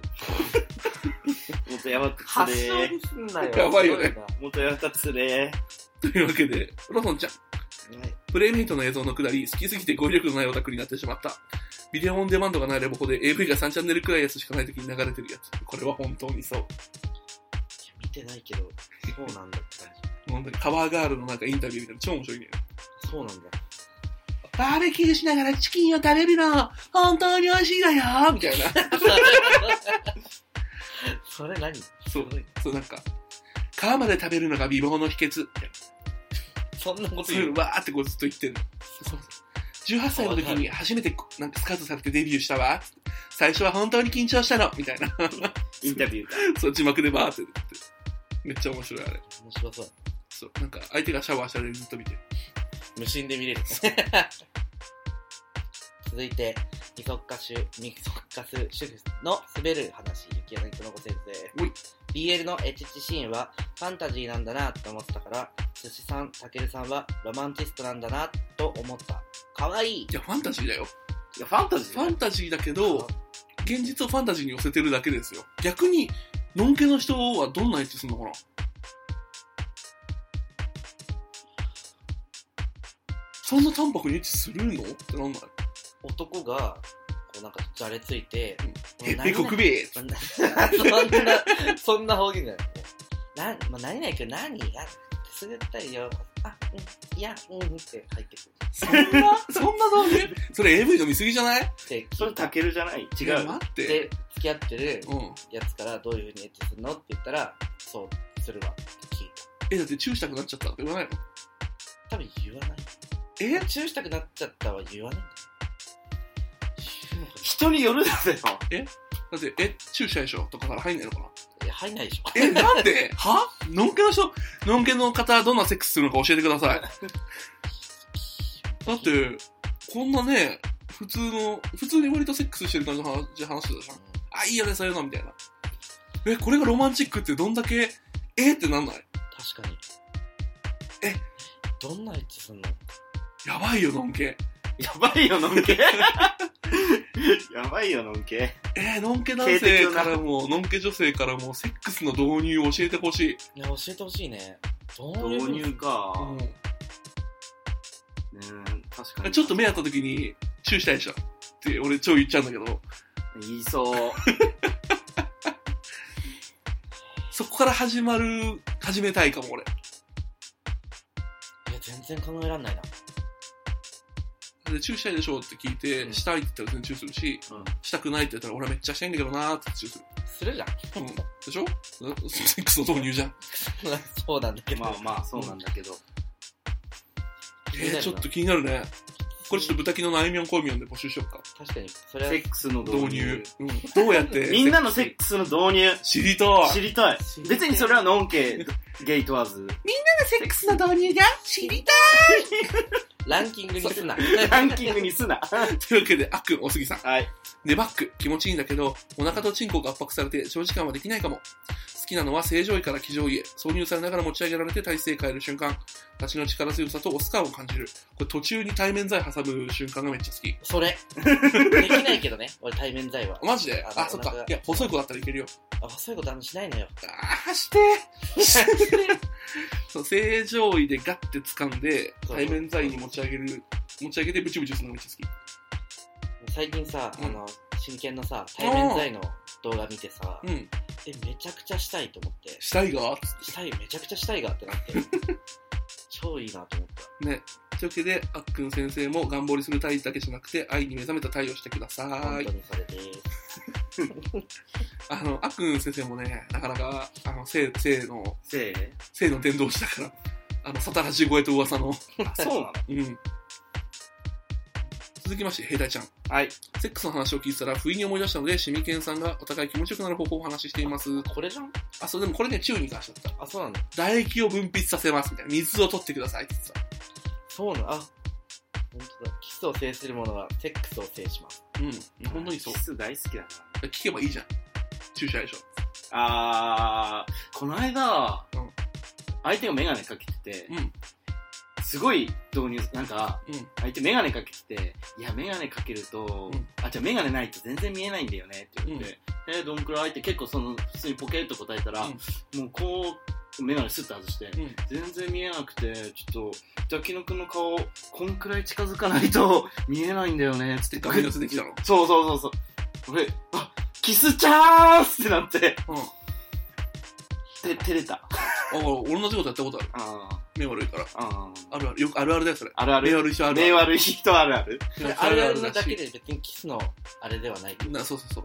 ー、元ヤバく発つれ祥にすんなよ。やばいよね元ヤバつれというわけで、ロソンちゃん、はいプレイメイトの映像のくだり、好きすぎて語彙力のないオタクになってしまった。ビデオオンデマンドがないレボコで AV が3チャンネルくらいやつしかない時に流れてるやつ。これは本当にそう。見てないけど、そうなんだって感 [LAUGHS] 本当にカバーガールのなんかインタビューみたいな超面白いね。じ。そうなんだ。バーベキューしながらチキンを食べるの、本当に美味しいのよみたいな。[LAUGHS] それ何？そうそうなんか、皮まで食べるのが美貌の秘訣。そんなこと言うの？わーってこうずっと言ってんの。そうそう18歳の時に初めてこなんかスカウトされてデビューしたわ。最初は本当に緊張したのみたいな。[LAUGHS] インタビューが。そう、字幕でバーって出てて。めっちゃ面白いあれ。面白そう。そう、なんか相手がシャワーしたらずっと見てる。無心で見れる。[LAUGHS] 続いて、ミソッカシュ、ミソッカス主婦の滑る話、雪柳とのご先生。BL のエッチシーンはファンタジーなんだなって思ってたから、寿司さん、たけるさんはロマンチストなんだなと思った。かわいいいや、ファンタジーだよ。いや、ファンタジーファンタジーだけど、現実をファンタジーに寄せてるだけですよ。逆に、のんけの人はどんなエッチするのかな？そんな淡白にエッチするの？ってなんない？男が、こうなんか、じゃれついて、へもうっぺこくべえそんな、[LAUGHS] そんな、そんな方言じゃない。な、まあ、何々くん何？や、すぐったいよ。あ、うん、いや、うん、って入ってくる。[LAUGHS] そんなそんな道具？それ AV の見過ぎじゃない？で、それタケルじゃない？違う。待って。で、付き合ってるうん。やつからどういう風にエッチするの？って言ったら、そうするわって聞いえ、だってチューしたくなっちゃったって言わないの？た。多分言わない。え？チューしたくなっちゃったは言わない？人によるだぜよ。だって、え、チューしたでしょ？とかから入んないのかな？ないや、入んないでしょ。え、なんで？は？のんけの人、のんけの方はどんなセックスするのか教えてください。[LAUGHS] だって、こんなね、普通の、普通に割とセックスしてる感じの話話してたじゃん。あ、いいよね、そういうの、みたいな。え、これがロマンチックってどんだけ、え？ってなんない？確かに。え？どんなエッチすんの？やばいよ、のんけ。やばいよ、のんけ？[LAUGHS] やばいよ、のんけ。えー、のんけ男性からも、のんけ女性からも、セックスの導入を教えてほしい。いや、教えてほしいね。導入か。うんね確かに。ちょっと目合った時に、チューしたいでしょって、俺超言っちゃうんだけど、言いそう。そこから始まる、始めたいかも、俺。いや、全然考えらんないな。で、チューしたいでしょ？って聞いて、うんしたいって言ったら全然チューするし、うんしたくないって言ったら俺はめっちゃしたいんだけどなーってチューする。するじゃん。うん。でしょ？セックスの導入じゃん。そうなんだけど。まあまあ、そうなんだけど。えー、ちょっと気になるね。これちょっと豚キの内面コイミョンで募集しよっか。確かに、それはセックスの導導入入。。うん。どうやって [LAUGHS] みんなのセックス？の導入。知りたい。知りたい別にそれはノンケ、ゲイ問わず。[LAUGHS] セックスの導入が知りた [LAUGHS] ランキングにすな。ランキングにすな。いというわけで、あっくん、おすぎさん。はい。ネバック、気持ちいいんだけど、お腹とチンコが圧迫されて長時間はできないかも。好きなのは正常位から気上位へ、挿入されながら持ち上げられて体勢変える瞬間。立ちの力強さとオスカーを感じる。これ途中に対面剤挟む瞬間がめっちゃ好き。それ。[LAUGHS] できないけどね、俺対面剤は。マジで？ああ、そっか。いや、細い子だったらいけるよ。あ、そういうことあんましないのよ。あー、して [LAUGHS] そう、正常位でガッて掴んで、対面剤に持ち上げる、持ち上げてブチブチするのがめっちゃ好き。最近さ、うんあの、真剣のさ、対面剤の動画見てさ、うん。え、めちゃくちゃしたいと思って、したいが？したい、めちゃくちゃしたいがってなって、[LAUGHS] 超いいなと思った。ね。というわけで、あっくん先生も頑張りする体だけじゃなくて、愛に目覚めた体をしてください本当。にそれです。あの、あっくん先生もね、なかなか、あの、性、性の、せい？性の伝道師だから、あの、サタラジ声と噂の、あそうなの？うん。続きまして、兵隊ちゃん。はい。セックスの話を聞いてたら、不意に思い出したので、シミケンさんがお互い気持ちよくなる方法をお話ししています。これじゃん？あ、そう、でもこれね、中に関してだった。あ、そうなんだ。唾液を分泌させます、みたいな。水を取ってくださいって言ってた。そうなんあ、本当だ。キスを制する者はセックスを制します。うん。本当にそうキ。ス大好きだな。聞けばいいじゃん。注射でしょ。あー、この間、うん相手がメガネかけてて、うん。すごい導入、なんか、うん。相手メガネかけてて、いや、メガネかけると、うんあ、じゃあメガネないと全然見えないんだよねって言って、えーどんくらいって結構その、普通にポケッと答えたら、うんもうこう、メガネスッと外して、うん。全然見えなくて、ちょっと、滝野くんの顔、こんくらい近づかないと [LAUGHS] 見えないんだよね、つって画面寄せてきたの？そうそうそうそう。俺、あ、キスチャンスってなって、うん。て、照れた。あ、俺同じことやったことある。あ目悪いから。あ、ああるある。よくあるあるだよ、それ。あるある。目悪い人あるある。目悪い人あるある。あるあるだけで別にキスのあれではない。な、そうそうそう。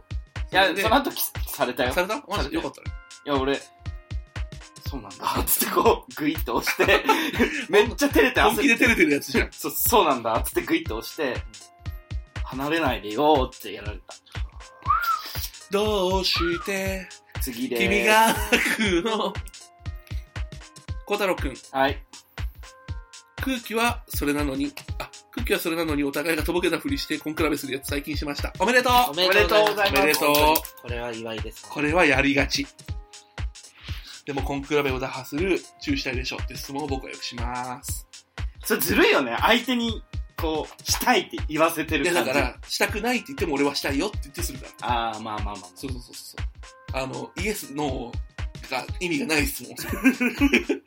いや、でその後キスされたよ。いされた？マジ？でよかったね。や、俺、そうなんだ。つってこう、グイッと押して、[LAUGHS] めっちゃ照れて本気で照れてるやつじゃん。そう、そうなんだ。つってグイッと押して、離れないでよってやられた。どうして、次で。君。が泣くの。小太郎くん、はい。空気はそれなのに、あ、空気はそれなのにお互いがとぼけたふりしてコンクラベするやつ最近しました。おめでとうおめでとうございます。おめでとうこれは祝いです。これはやりがち。でもコンクラベを打破する注意したいでしょって質問を僕はよくします。それずるいよね。相手に、こう、したいって言わせていや、る感じ。だから、したくないって言っても俺はしたいよって言ってするから。ああ、まあまあまあまあ。そうそうそうそう。あの、イエス、ノーが意味がない質問。[LAUGHS]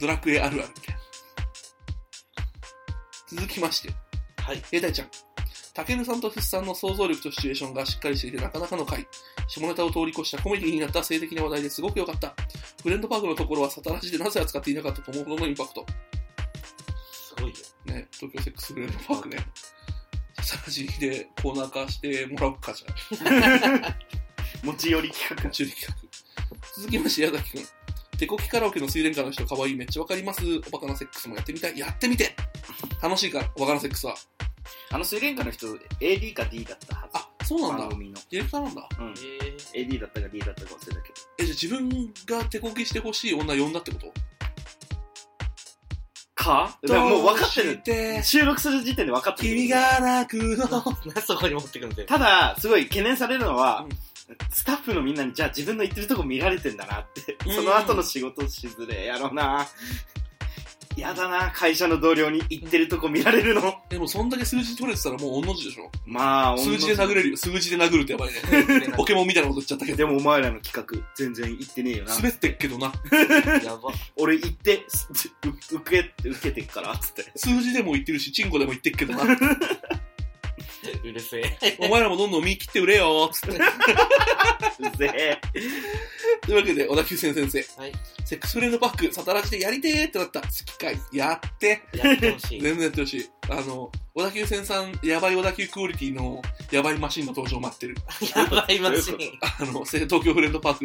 ドラクエあるあるみたいな。続きまして、はい。兵隊ちゃん。タケルさんとフッさんの想像力とシチュエーションがしっかりしていてなかなかの回。下ネタを通り越したコメディになった性的な話題ですごく良かった。フレンドパークのところはサタラジでなぜ扱っていなかったと思うほどのインパクト。すごいよ。ね、東京セックスフレンドパークね。サタラジでコーナー化してもらおうかじゃあ。[LAUGHS] 持ち寄り企画。中企画。続きまして、矢崎くん。手こきカラオケの水蓮花の人可愛いめっちゃわかります。おバカなセックスもやってみたい。やってみて楽しいから、おバカなセックスは。あの水蓮花の人、AD か D だったはず。あ、そうなんだ番。組の。ディレクターなんだ。うん。え AD だったか D だったか忘れたけど。え、じゃあ自分が手こきしてほしい女呼んだってこと？か？でももう分かってる。て？収録する時点で分かってる。君が泣くの。[LAUGHS] そこに持ってくんで。ただ、すごい懸念されるのは、うんスタッフのみんなに、じゃあ自分の言ってるとこ見られてんだなって。うんその後の仕事しづれえやろうな。やだな、会社の同僚に言ってるとこ見られるの。でもそんだけ数字取れてたらもう同じでしょ。まあ、数字で殴れるよ。数字で殴るってやばいね。[LAUGHS] ポケモンみたいなこと言っちゃったけど。でもお前らの企画、全然言ってねえよな。滑ってっけどな。[LAUGHS] やば。俺言って、受け、受けてっから、つって。数字でも言ってるし、チンコでも言ってっけどな。[LAUGHS] うるせえ。[LAUGHS] お前らもどんどん見切って売れよつって。[LAUGHS] うぜえ。というわけで、小田急線先生。はい。セックスフレンドパック、サタラジでやりてーってなった。好きかい。やって。やってほしい。全然やってほしい。あの、小田急線さん、やばい小田急クオリティの、やばいマシンの登場待ってる。やばいマシン。[LAUGHS] あの、せ東京フレンドパーク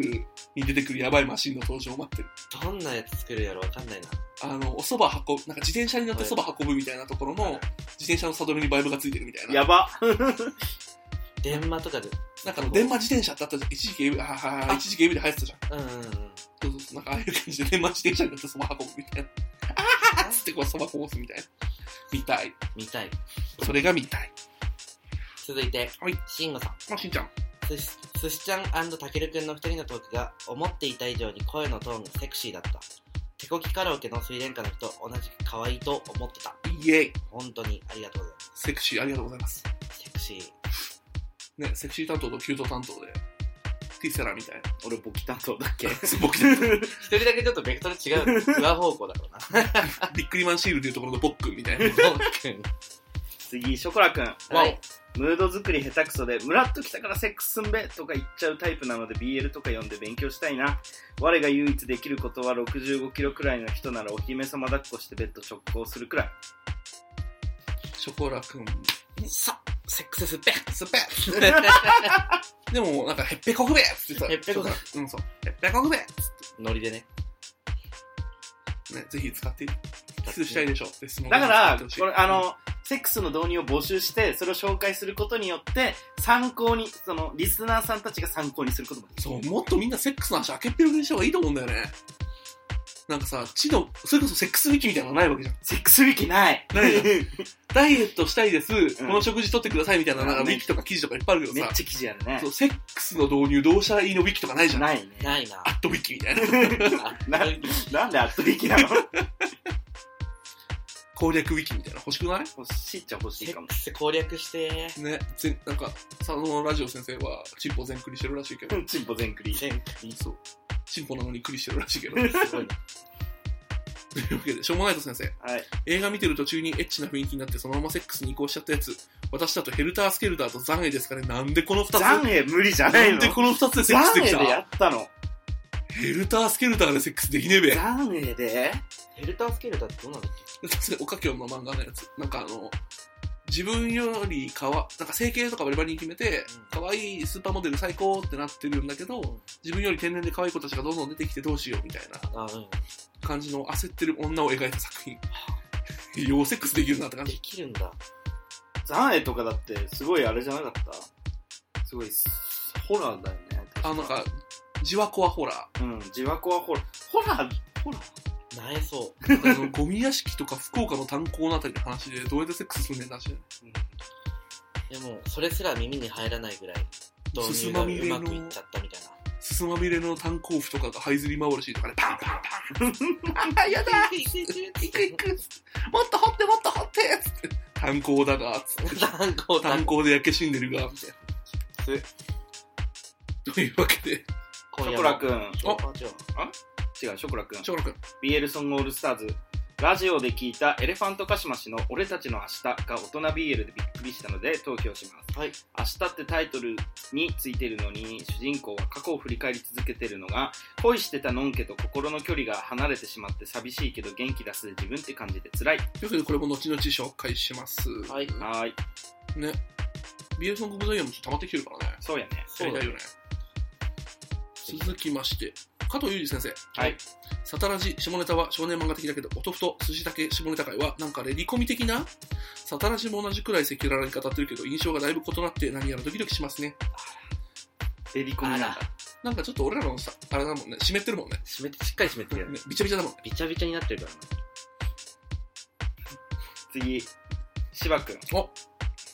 に出てくるやばいマシンの登場待ってる。どんなやつ作るやろわかんないな。あの、お蕎麦運ぶ、なんか自転車に乗って蕎麦運ぶみたいなところの、自転車のサドルにバイブがついてるみたいな。やば。電話とかで。なんかあの、電話自転車ってあったじゃん。一時期 AV、あは一時期 AV で流行ってたじゃん。うんうんうん。そうそうそう。なんかああいう感じで電話自転車に乗って蕎麦運ぶみたいな。あーっつってこう蕎麦こぼすみたいな。見たい。見たい。それが見たい。続いて、はいしんごさん。まあ、しんちゃん。すしすしちゃんたけるくんの二人のトークが思っていた以上に声のトーンがセクシーだった。手こきカラオケの水蓮花の人、同じく可愛いと思ってた。イエイ。本当にありがとうございます。セクシーありがとうございます。セクシー。ね、セクシー担当とキュート担当で、ティセラみたいな。俺ボキ担当だっけ？僕で、[LAUGHS] 一人だけちょっとベクトル違う。上方向だろうな。[LAUGHS] ビックリマンシールでいうところのボックンみたいな。ボックン。次、ショコラくん。はい。ムード作り下手くそで、ムラっときたからセックスすんべとか言っちゃうタイプなので BL とか読んで勉強したいな。我が唯一できることは65キロくらいの人ならお姫様抱っこしてベッド直行するくらい。ショコラくん。さ、セックスすっぺ。スペ [LAUGHS] でも、なんか、へっぺこくべっつってさ、へっぺこくべうん、そう。へっぺこくべっノリでね。ね、ぜひ使って、キスしたいでしょって質問だから、これ、あ、の、セックスの導入を募集して、それを紹介することによって、参考に、その、リスナーさんたちが参考にすることもできる。そう、もっとみんなセックスの話開けっぴろげにした方がいいと思うんだよね。なんかさ、知の、それこそセックスウィキみたいなのないわけじゃん。セックスウィキない。ないじゃん [LAUGHS] ダイエットしたいです、んこの食事取ってくださいみたいな、なんかウィキとか記事とかいっぱいあるけどさ、めっちゃ記事あるねそ。うセックスの導入どうしたらいいのウィキとかないじゃん。ないね。ないな。アットウィキみたいな。[LAUGHS] ななんでアットウィキなの？攻略ウィキみたいな欲しくない？欲しいっちゃ欲しいかも攻略して。ね、ぜなんか、佐野ラジオ先生は、チンポ全クリしてるらしいけど、チンポ全クリ。全そう。チンポなのにクリしてるらしいけど。[LAUGHS] すごいな。というわけで、しょうもないと先生。はい。映画見てる途中にエッチな雰囲気になってそのままセックスに移行しちゃったやつ。私だとヘルタースケルターとザンエですかね。なんでこの二つ？残影無理じゃなの？ないんでこの二つでセックスでき残影でやたったの？ヘルタースケルターでセックスできねえべ。残影で？ヘルタースケルターってどうなんだっさすがにおかきょんの漫画のやつ。なんかあの、自分よりかわ、なんか整形とかバリバリに決めて、可愛いスーパーモデル最高ってなってるんだけど、自分より天然で可愛い子たちがどんどん出てきてどうしようみたいな。感じの焦ってる女を描いた作品。ようセックスできるなって感でじ。きるんだ。残影とかだって、すごいあれじゃなかった？すごい、ホラーだよね。あ、なんか、じわこわホラー。うん、自ワコはホラー。ホラー、ホラー？なえそあの、[LAUGHS] ゴミ屋敷とか福岡の炭鉱のあたりの話で、どうやってセックスすんねんって話だよねう。でも、それすら耳に入らないぐらい、導入がうまくいっちゃったみたいな。すすまみれの炭鉱夫とかが這いずり回るシーンとかで、パンパンパンあ、やだ行く行くもっと掘ってもっと掘ってつって。炭鉱だが、つって。炭鉱炭鉱で焼け死んでるが、みたいな。というわけで、ショ今夜もコラくん。おあ、違う。ショコラくん。ショコラ君。BL ソングオールスターズ。ラジオで聞いたエレファントカシマシの俺たちの明日が大人 BL でびっくりしたので投票します。はい。明日ってタイトルについてるのに主人公は過去を振り返り続けてるのが恋してたのんけと心の距離が離れてしまって寂しいけど元気出すで自分って感じで辛い。というわけで、これも後々紹介します。はい。はーい。ね。BL ソングオブザイヤーもちょっと溜まってきてるからね。そうやね。やりたいよね。続きまして、加藤裕二先生。はい。サタラジ下ネタは少年漫画的だけど、おとふと寿司だけ下ネタ界はなんかレディコミ的な？サタラジも同じくらい赤裸々に語ってるけど、印象がだいぶ異なって何やらドキドキしますね。エリコミなんだ。なんかちょっと俺らのさ、あれだもんね、湿ってるもんね。湿って、しっかり湿ってるよね。ねびちゃびちゃだもんね。びちゃびちゃになってるから次、芝くん。お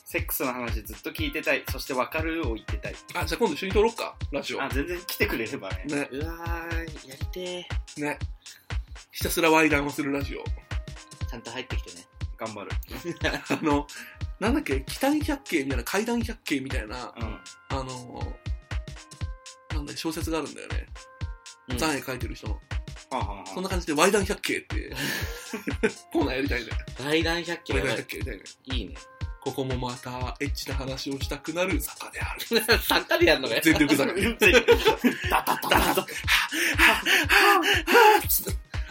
セックスの話ずっと聞いてたい。そしてわかるを言ってたい。あ、じゃあ今度一緒に撮ろっか、ラジオ。あ、全然来てくれればね。ね、な。うわー、やりてね。ひたすらワイダンをするラジオ。ー。ちゃんと入ってきてね。頑張る。[LAUGHS] あの、なんだっけ、北に百景みたいな、階段百景みたいな、うん。あの、なんだっけ？小説があるんだよね。うん残影書いてる人の。はあ、はあはあそんな感じで、ワイダン百景って、[LAUGHS] コーナーやりたいね。大談百景ワイダンやばい百景やりたいね。いいね。ここもまた、エッチな話をしたくなる坂である。サッカーでやんのかよ。全力坂。ダダダダダ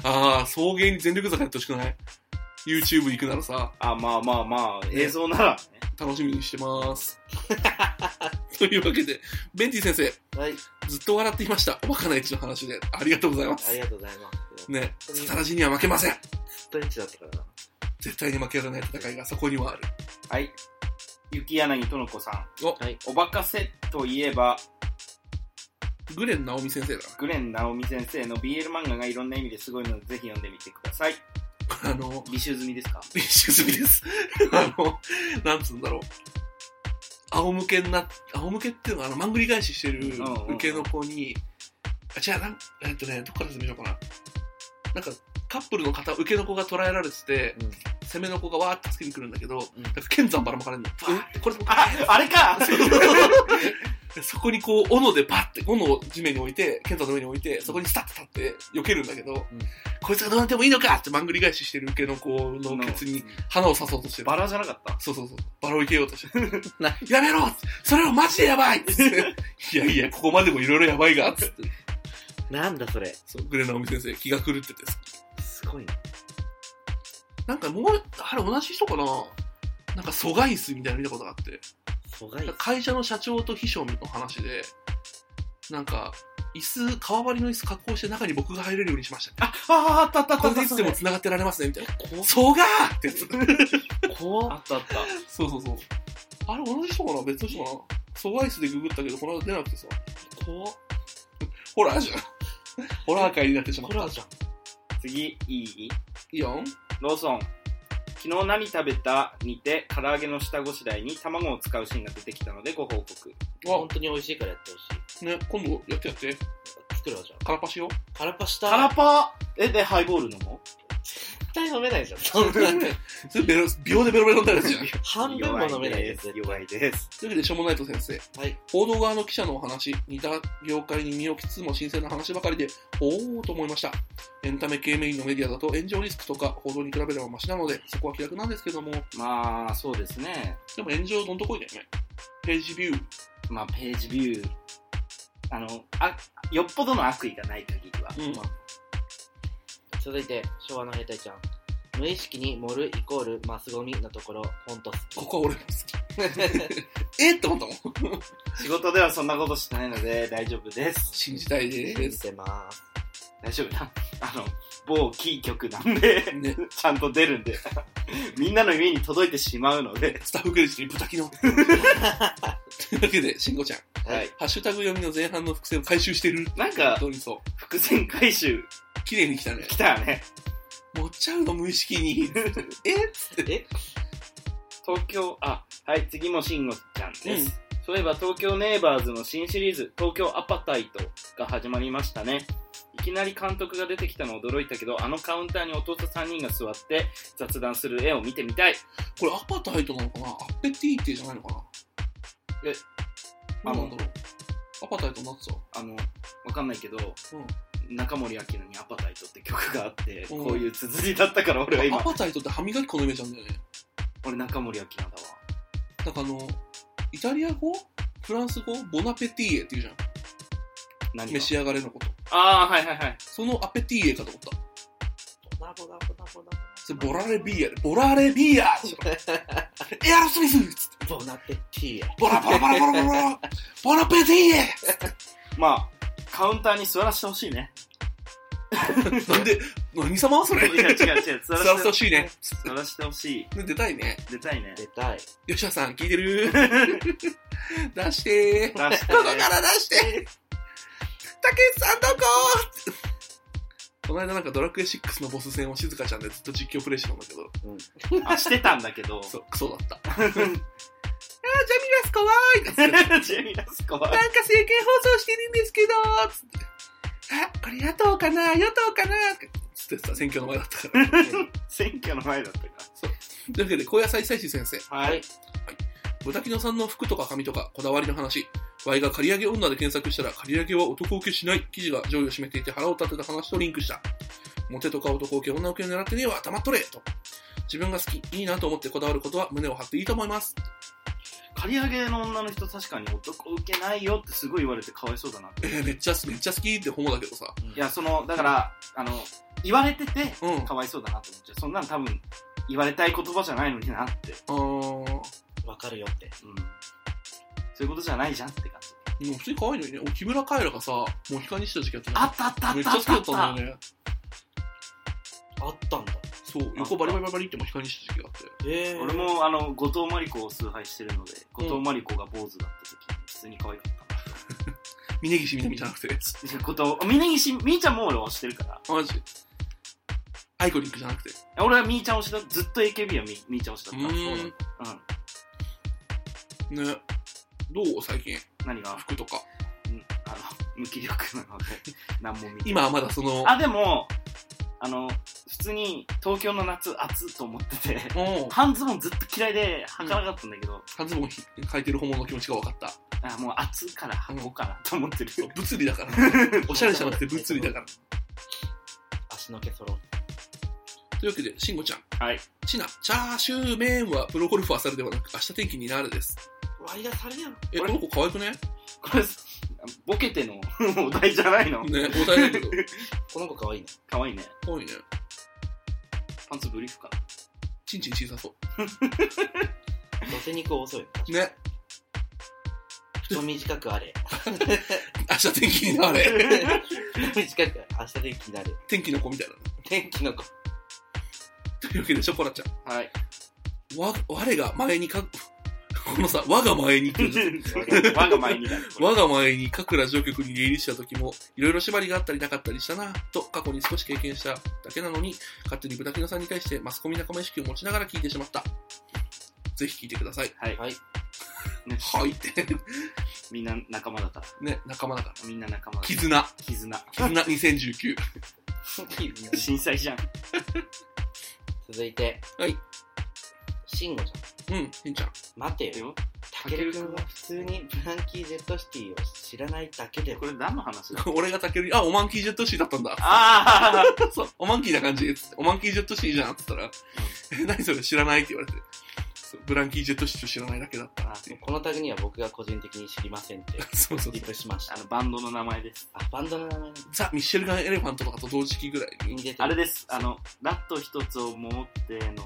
ああ、草原に全力坂やってほしくない ?YouTube 行くならさ、あ、まあまあまあ、映像ならね。楽しみにしてます。というわけで、ベンティ先生、はい。ずっと笑っていました。おバカなエッチの話で。ありがとうございます。ありがとうございます。ね、サタラジには負けません。ずっとエッチだったからな。絶対に負けられない戦いがそこにはある。はい。雪柳との子さん。お、はい。おバカせといえば、グレン直美先生だグレン直美先生の BL 漫画がいろんな意味ですごいので、ぜひ読んでみてください。な。[LAUGHS] あの、履修済みですか？練習済みです。[LAUGHS] あの、なんつうんだろう。仰向けにな、仰向けっていうのは、あの、まんぐり返ししてるんうんうん受けの子に、あ、違う、なん、えっとね、どっから説明しようかな。なんか、カップルの方、受けの子が捉えられてて、うん。背攻めの子がわーって助けに来るんだけど、うんなんか剣山ばらまかれるの。これあ、あれかで [LAUGHS] そこにこう、斧でパッて、斧を地面に置いて、剣山の上に置いて、そこにスタッと立って避けるんだけど、んこいつがどうなってもいいのかってまんぐり返ししてる受けの子のケツに花を刺そうとしてる。バラじゃなかった？そうそうそう。バラを生けようとして [LAUGHS] やめろそれはマジでやばい。[LAUGHS] いやいや、ここまでもいろいろやばいが、つって。なんだそれ。そう、グレナオミ先生、気が狂ってて。すごいな。なんかもう、あれ同じ人かな？なんか疎外室みたいなの見たことがあって。疎外会社の社長と秘書の話で、なんか、椅子、革張りの椅子加工して中に僕が入れるようにしました。あ、あ、あったあったあったこれでいつでも繋がってられますね、みたいな。こそうがーってやつ。こあったあった。そうそうそう。あれ同じ人かな？別の人かな？疎外室でググったけど、この間出なくてさ。こホラーじゃん。ホラー界になってしまった。ホラーじゃん。次、いい？いいよ。ローソン。昨日何食べたにて、唐揚げの下ごしらえに卵を使うシーンが出てきたのでご報告。本当に美味しいからやってほしい。ね、今度やってやって。作るわじゃん。カラパシよ。カラパしたカラパえ、で、ハイボール飲も絶対飲めないじゃん。そんなそれベロ、秒でベロベロになるじゃん。半分も飲めないです。弱いです。わけで、しょうもないと先生。はい。報道側の記者のお話、似た業界に身を置きつつも新鮮な話ばかりで、おーと思いました。エンタメ系メインのメディアだと炎上リスクとか報道に比べればマシなので、そこは気楽なんですけども、でまあ、そうですね。も炎上どんとこいだよね。ページビュー。まあ、ページビュー。あの、あ、よっぽどの悪意がない限りは。うんまあ続いて、昭和の兵隊ちゃん。無意識に盛るイコールマスゴミのところ、ほんと好き。ここは俺も好き。[LAUGHS] えって思ったもん。仕事ではそんなことしてないので大丈夫です。信じたい信じです。てます。大丈夫だ。あの、某キー局なんで、ね、ちゃんと出るんで、みんなの家に届いてしまうので、スタッフクレジットに豚キノ。[LAUGHS] というわけで、しんごちゃん。はい。ハッシュタグ読みの前半の伏線を回収してる。なんか本当にそう。伏線回収綺麗に来たね。来たよね。持っちゃうの無意識に。[LAUGHS] え？っつって。え？東京、あ、はい、次もしんごちゃんです。そういえば東京ネイバーズの新シリーズ、東京アパタイトが始まりましたね。いきなり監督が出てきたの驚いたけど、あのカウンターに弟3人が座って雑談する絵を見てみたい。これアパタイトなのかな？アッペティーテじゃないのかな？え、どうなんだろう。アパタイトになってた？あの、わかんないけど、うん中森明菜にアパタイトって曲があって、うんこういう綴りだったから俺はア今、パタイトって歯磨き粉のイメージなんだよね。俺中森明菜だわ。なんかあの、イタリア語フランス語ボナペティーエって言うじゃん。何が？召し上がれのこと。ああ、はいはいはい。そのアペティーエかと思った。ボナボナボナボナそれボラレビーヤで。ボラレビーヤでしょエアロスミスつって。ボナペティエ。ボラボラボラボラボラボナペティーエまあ、カウンターに座らせてほしいね。[LAUGHS] なんで、何様？それいや違う違う、座座らせてほしいね。座らせてほしい。ね出たいね。出たいね。出たい。吉田さん、聞いてる？[LAUGHS] 出してー。出してここから出してたけしさんどこ？この間なんかドラクエ6のボス戦を静香ちゃんでずっと実況プレイしてたんだけど、あ、してたんだけど。[LAUGHS] そう、クソだった。[LAUGHS] あー、ジャミラス怖いジェミラスコは。なんか政見放送してるんですけどつって。あ、これ野党かな与党かなつってさ、選挙の前だったから。[LAUGHS] 選挙の前だったかというわけで、高野菜菜師先生。ら。はい。豚キノさんの服とか髪とかこだわりの話。ワイが刈り上げ女で検索したら、刈り上げは男受けしない記事が上位を占めていて腹を立てた話とリンクした。モテとか男受け、女受けを狙ってねえわ、黙っとれと。自分が好き、いいなと思ってこだわることは胸を張っていいと思います。刈り上げの女の人確かに男受けないよってすごい言われてかわいそうだなって。えー、めっちゃ、めっちゃ好きってホモだけどさ。いや、その、だから、あの、言われてて、うん。かわいそうだなって思っちゃう。そんなの多分、言われたい言葉じゃないのになって。あー、わかるよって。うん。そういうことじゃないじゃんって感じ。でも普通に可愛いのにね。俺木村カエラがさ、もうヒカにした時期あったあったあったあっめったちゃ好きだあったたあった。っんだよね。あったんだ。そう、横バリバリバリバリってもうヒカにした時期があって。えー、俺も、あの、後藤真理子を崇拝してるので、後藤真理子が坊主だった時に普通に可愛かったな。[LAUGHS] 峯岸みなみじゃなくて。後藤、峯岸、みーちゃんも俺推してるから。マジ？アイコニックじゃなくて。俺はみーちゃん推しだ、ずっと AKB はみみーちゃん推しだった。うーんうん。ね。どう最近？何が？服とか。うんあの、[LAUGHS] 無気力なので、[LAUGHS] 何も見て今はまだその、あ、でも、あの、普通に東京の夏暑いと思ってて、おう半ズボンずっと嫌いで履かなかったんだけど、半ズボン履いてる本物の気持ちが分かった。あもう暑いから履こうかなと思ってる。そう物理だから。[LAUGHS] おしゃれじゃなくて物理だから。足の毛揃う。というわけで、しんごちゃん。はい。ちな、チャーシュー麺はプロゴルファーさるではなく、明日天気になるです。ワイヤーされやろ。え、この子可愛くね？これ、ボケての [LAUGHS] お題じゃないの？ね、お題だけど。[LAUGHS] この子可愛いね。かわいいね。可愛いね。パンツブリーフかちんちん小さそ乗せ肉遅いよ。う。ね。人短 [LAUGHS] くあれ。明日天気になれ。短く明日天気になる。天気の子みたいな。天気の子。というわけで、ショコラちゃん。なはい。わ、我が前にか、このさ、我が前に我が前にだ我が前に各ラジオ局に出入りした時も、いろいろ縛りがあったりなかったりしたな、と過去に少し経験しただけなのに、勝手に豚キノさんに対してマスコミ仲間意識を持ちながら聞いてしまった。ぜひ聞いてください。はい。はい。ねはいって。みんな仲間だから。ね、仲間だから。みんな仲間だから。絆。絆。絆2019。[LAUGHS] 震災じゃん。[LAUGHS] 続いて、はい。シンゴちゃん。うん、しんちゃん。待てよ。よたけるくんは普通にブランキー・ジェットシティを知らないだけでこれ何の話だ？[LAUGHS] 俺がたけるに、あ、オマンキージェットシーだったんだ。ああ [LAUGHS] そう、オマンキーな感じ。オマンキージェットシーじゃんって言ったら、え、[LAUGHS] 何それ知らないって言われて。ブランキージェットシーを知らないだけだった。このタグには僕が個人的に知りませんってそうそうリプしましたあ。の、バンドの名前です。あ、バンドの名前ザ・ミッシェルガン・エレファントとかと同時期ぐらいに。あれです。あの、ラット一つを持っての、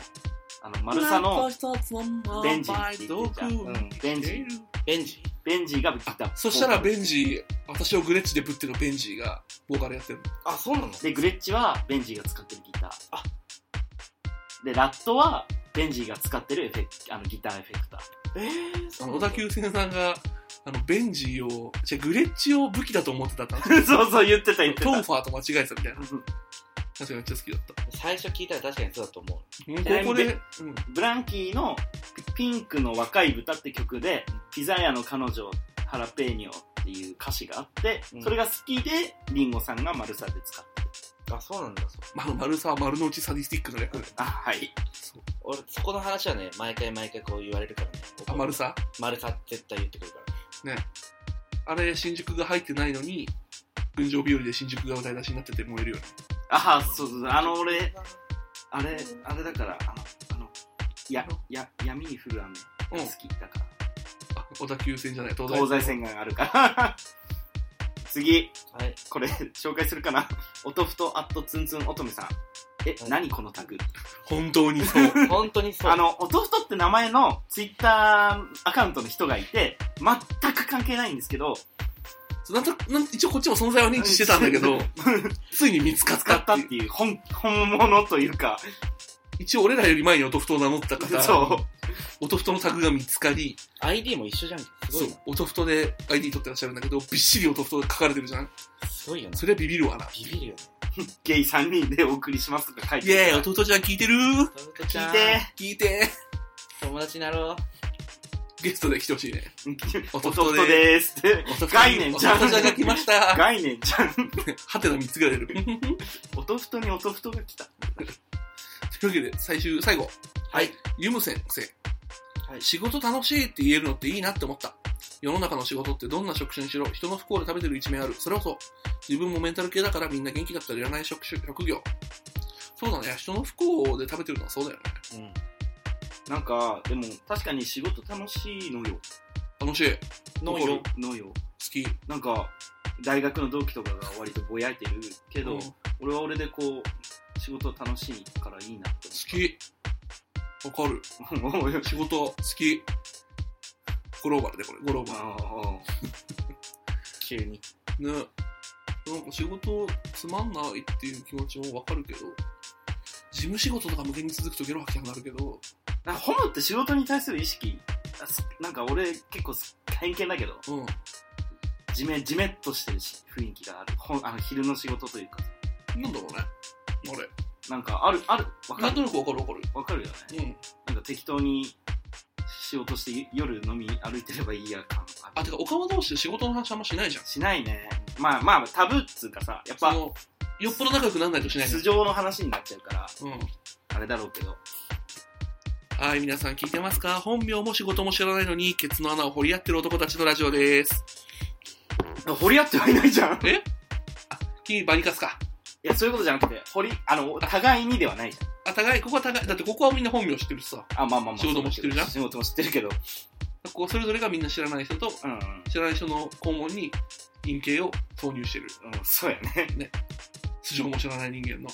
あの、マルサのベンジベンジーベンジベンジーがギター。そしたらベンジー、私をグレッチでぶってのベンジーがボーカルやってるの。あ、そうなの？で、グレッチはベンジーが使ってるギター。あで、ラットはベンジーが使ってるエフェクあのギターエフェクター。えー、あの、小田急線さんが、あの、ベンジーを、じゃグレッチを武器だと思ってたって話 [LAUGHS] そうそう言ってた言ってた。トンファーと間違えてたみたいな。確かにめっちゃ好きだった。最初聞いたら確かにそうだと思う。ここで、うん。ブランキーのピピンクの若い豚って曲で、ピザ屋の彼女、ハラペーニョっていう歌詞があって、うんそれが好きで、リンゴさんがマルサで使ってる。あ、そうなんだ。そうまあ、丸さは丸の内サディスティックの略。あ、はい。俺、そこの話はね、毎回毎回こう言われるからね。あ、丸さ丸さ絶対言ってくるから。ね。あれ、新宿が入ってないのに、群青日和で新宿が歌い出しになってて燃えるよね。あ、そうそう、あの俺、あれ、あれだから、あの、あの、や、や、闇に降る雨が好きだから。あ、小田急線じゃない、東東西線があるから。[LAUGHS] 次、はい。これ、紹介するかな。おとふとアットツンツン乙女さん。え、はい何このタグ？本当にそう。[LAUGHS] 本当にそう。あの、おとふとって名前のツイッターアカウントの人がいて、全く関係ないんですけど、なんとなん一応こっちも存在は認知してたんだけど、[LAUGHS] ついに見つかったったっていう。ていう本、[LAUGHS] 本物というか、一応俺らより前に音ふとを名乗った方、そう。音ふとのタグが見つかり、ID も一緒じゃんけ。すごそいうな。、音ふとで ID 取ってらっしゃるんだけど、びっしり音ふと書かれてるじゃん。すごいよな。それはビビるわな。ビビるよね。[LAUGHS] ゲイ3人でお送りしますとか書いイェーイ、てる。音ふとちゃん聞いてる聞いて。聞いて友達になろう。ゲストで来てほしいね。おとふとでーすって。概念じゃんとちゃんが来ました。概念じゃん。はてな3つぐらい出る。[LAUGHS] おとふとにおとふとが来た。というわけで、最終、最後。はい。ユム先生。はい仕事楽しいって言えるのっていいなって思った。世の中の仕事ってどんな職種にしろ、人の不幸で食べてる一面ある。それこそ、自分もメンタル系だからみんな元気だったらいらない職種、職業。そうだね。人の不幸で食べてるのはそうだよね。うん。なんか、でも確かに仕事楽しいのよ。楽しい。好のよ。のよ。き。なんか、大学の同期とかが割とぼやいてるけど、うん好俺は俺でこう、仕事楽しいからいいなってき。わかる。[LAUGHS] 仕事好き。グローバルでこれ、グローバ [LAUGHS] 急に。ル。ね。なんか仕事つまんないっていう気持ちもわかるけど、事務仕事とか無限に続くとゲロ吐きたくなるけど、なんかホモって仕事に対する意識、なんか俺結構す偏見だけど、うん。じめ、じめっとしてるし雰囲気がある。ほんあの昼の仕事というか、なんだろうね。あれ。なんかある、ある、わかるなんとなくわかるわかる。わかるよね。うん。なんか適当に仕事して夜飲み歩いてればいいや感あるあ、てか、おかま同士で仕事の話あんましないじゃん。しないね。まあまあ、タブーっつうかさ、やっぱ、よっぽど仲良くならないとしないじゃ素性の話になっちゃうから、ん。うん。あれだろうけど。はい、皆さん聞いてますか？本名も仕事も知らないのに、ケツの穴を掘り合ってる男たちのラジオです。掘り合ってはいないじゃん。いえ？あ、君バリカスか。や、そういうことじゃなくて、掘り、あの、互いにではないじあ、互い、ここは互い、だってここはみんな本名知ってるしさ。ゃん。あ、まあまあまあ。仕事も知ってるじゃん？仕事も知ってるけど。ここそれぞれがみんな知らない人と、うんうん。知らない人の肛門に陰茎を投入してる。うん、そうやね。素性も知らない人間の。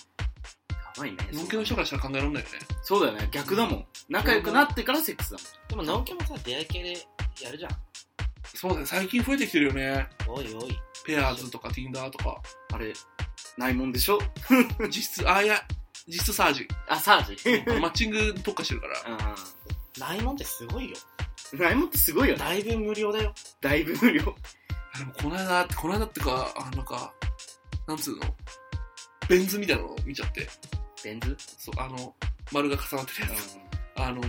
やばいね。のんけの人からしたら考えられないよね。そうだよね。逆だもん。仲良くなってからセックスだでも、のんけもさ、出会い系でやるじゃん。そうだね、最近増えてきてるよね。おいおい。ペアーズとか Tinder とか。もん。あれ、ないもんでしょ？[LAUGHS] 実質、あ、いや、実質サージ。あ、サージ。あのマッチング特化してるから。うないもんってすごいよ。ん。ないもんってすごいよね。だいぶ無料だよ。だいぶ無料。あでもこの間って、この間ってか、あなんか、なんつうの、ベン図みたいなのを見ちゃって、ベン図そう、あの、丸が重なってるうんやつ。あの、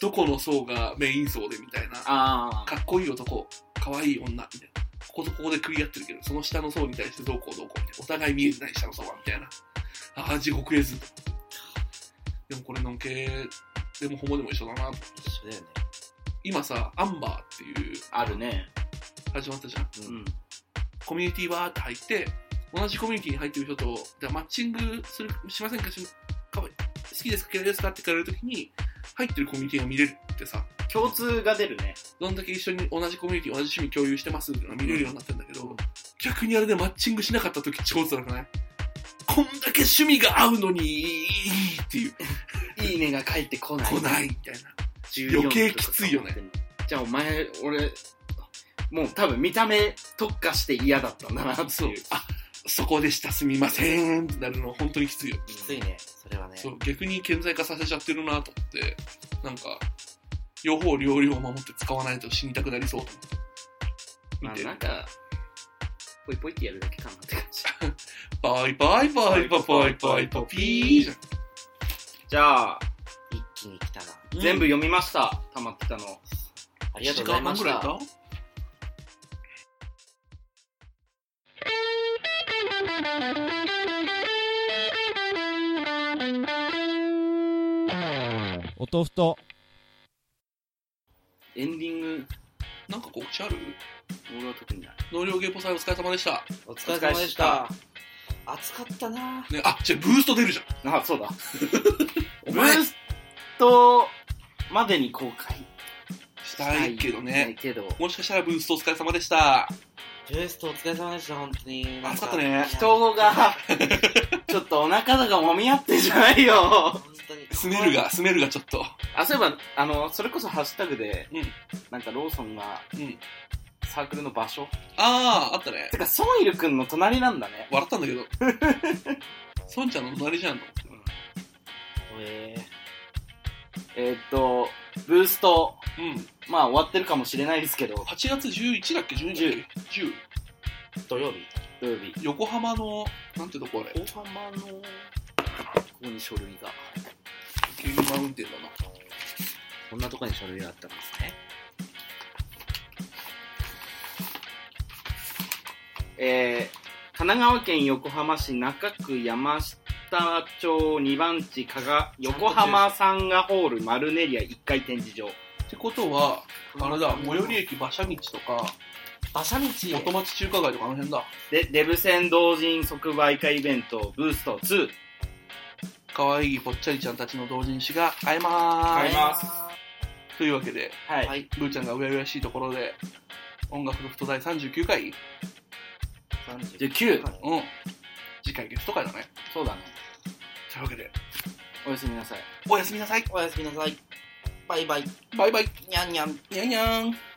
どこの層がメイン層でみたいな、あかっこいい男、かわいい女、みたいな。こことここで食い合ってるけど、その下の層に対してどうこうどうこうみたいな。お互い見えてない下の層は、みたいな。ああ、地獄絵図。でもこれのんけ、でもホモでも一緒だな。一緒だよね。今さ、アンバーっていう、あるね。始まったじゃん。うん。コミュニティバーって入って、同じコミュニティに入ってる人と、じゃあマッチングする、しませんか？しか好きですか？嫌いですか？って聞かれるときに、入ってるコミュニティが見れるってさ、共通が出るね。どんだけ一緒に同じコミュニティ、同じ趣味共有してますっていうのが見れるようになってるんだけど、逆にあれでマッチングしなかったとき超辛くない？こんだけ趣味が合うのに、いいっていう、いいねが返ってこない。来ないみたいな。14余計きついよね。じゃあお前、俺、もう多分見た目特化して嫌だったんだなってそういう。。あ、そこでした、すみませんってなるの本当にきついよ。きついね。それはね。そう、逆に顕在化させちゃってるなと思って、なんか、両方両両を守って使わないと死にたくなりそうと思って。見まあなんか、ポイポイってやるだけかなって感じ。[LAUGHS] バイバイバイバイバイバイバイピーじゃん。じゃあ、一気に来たな。全部読みました。溜まってたの。ありがとうございまし1時間半た。ぐらいいお豆腐とエンディング、たなんか告知ある？俺は特にない。農業芸ポ祭お疲れ様でした。お疲れ様でした。暑かったなね、あ、じゃブースト出るじゃん。あ、そうだ。[LAUGHS] お前ブーストまでに公開したいけどね。けど。もしかしたらブーストお疲れ様でした。ジュエストお疲れ様でした、本当に。暑かったね人が、[LAUGHS] ちょっとお腹とか揉み合ってんじゃないよ。本当に。スメルが、スメルがちょっと。あ、そういえば、あの、それこそハッシュタグで、うんなんかローソンが、うんサークルの場所あー、あったねて。か、ソンイルくんの隣なんだね。笑ったんだけど。ソンちゃんの隣じゃんと思って。ええーっと、ブースト、うん。まあ終わってるかもしれないですけど、8月11だっけ ?12 だっけ ?10。ー、土曜日。土曜日、横浜の、なんてとこあれ？大浜の、ここに書類が。ケリーマウンテンだな。こんなとこに書類があったんですね。えー神奈川県横浜市中区山下町2番地加賀横浜サンガホールマルネリア1階展示場。ってことは、あれだ、最寄り駅馬車道とか、馬車道元町中華街とかあの辺だ。で、デブ戦同人即売会イベントブースト2。可愛いぽっちゃりちゃんたちの同人誌が買えまーす。買えますというわけで、はい。はい。ブーちゃんがうやうやしいところで、音楽の太第39回19。うん。次回ゲスト会だね。そうだね。というわけで、おやすみなさい。おやすみなさい。おやすみなさい。バイバイ。バイバイ。にゃんにゃん。にゃんにゃん。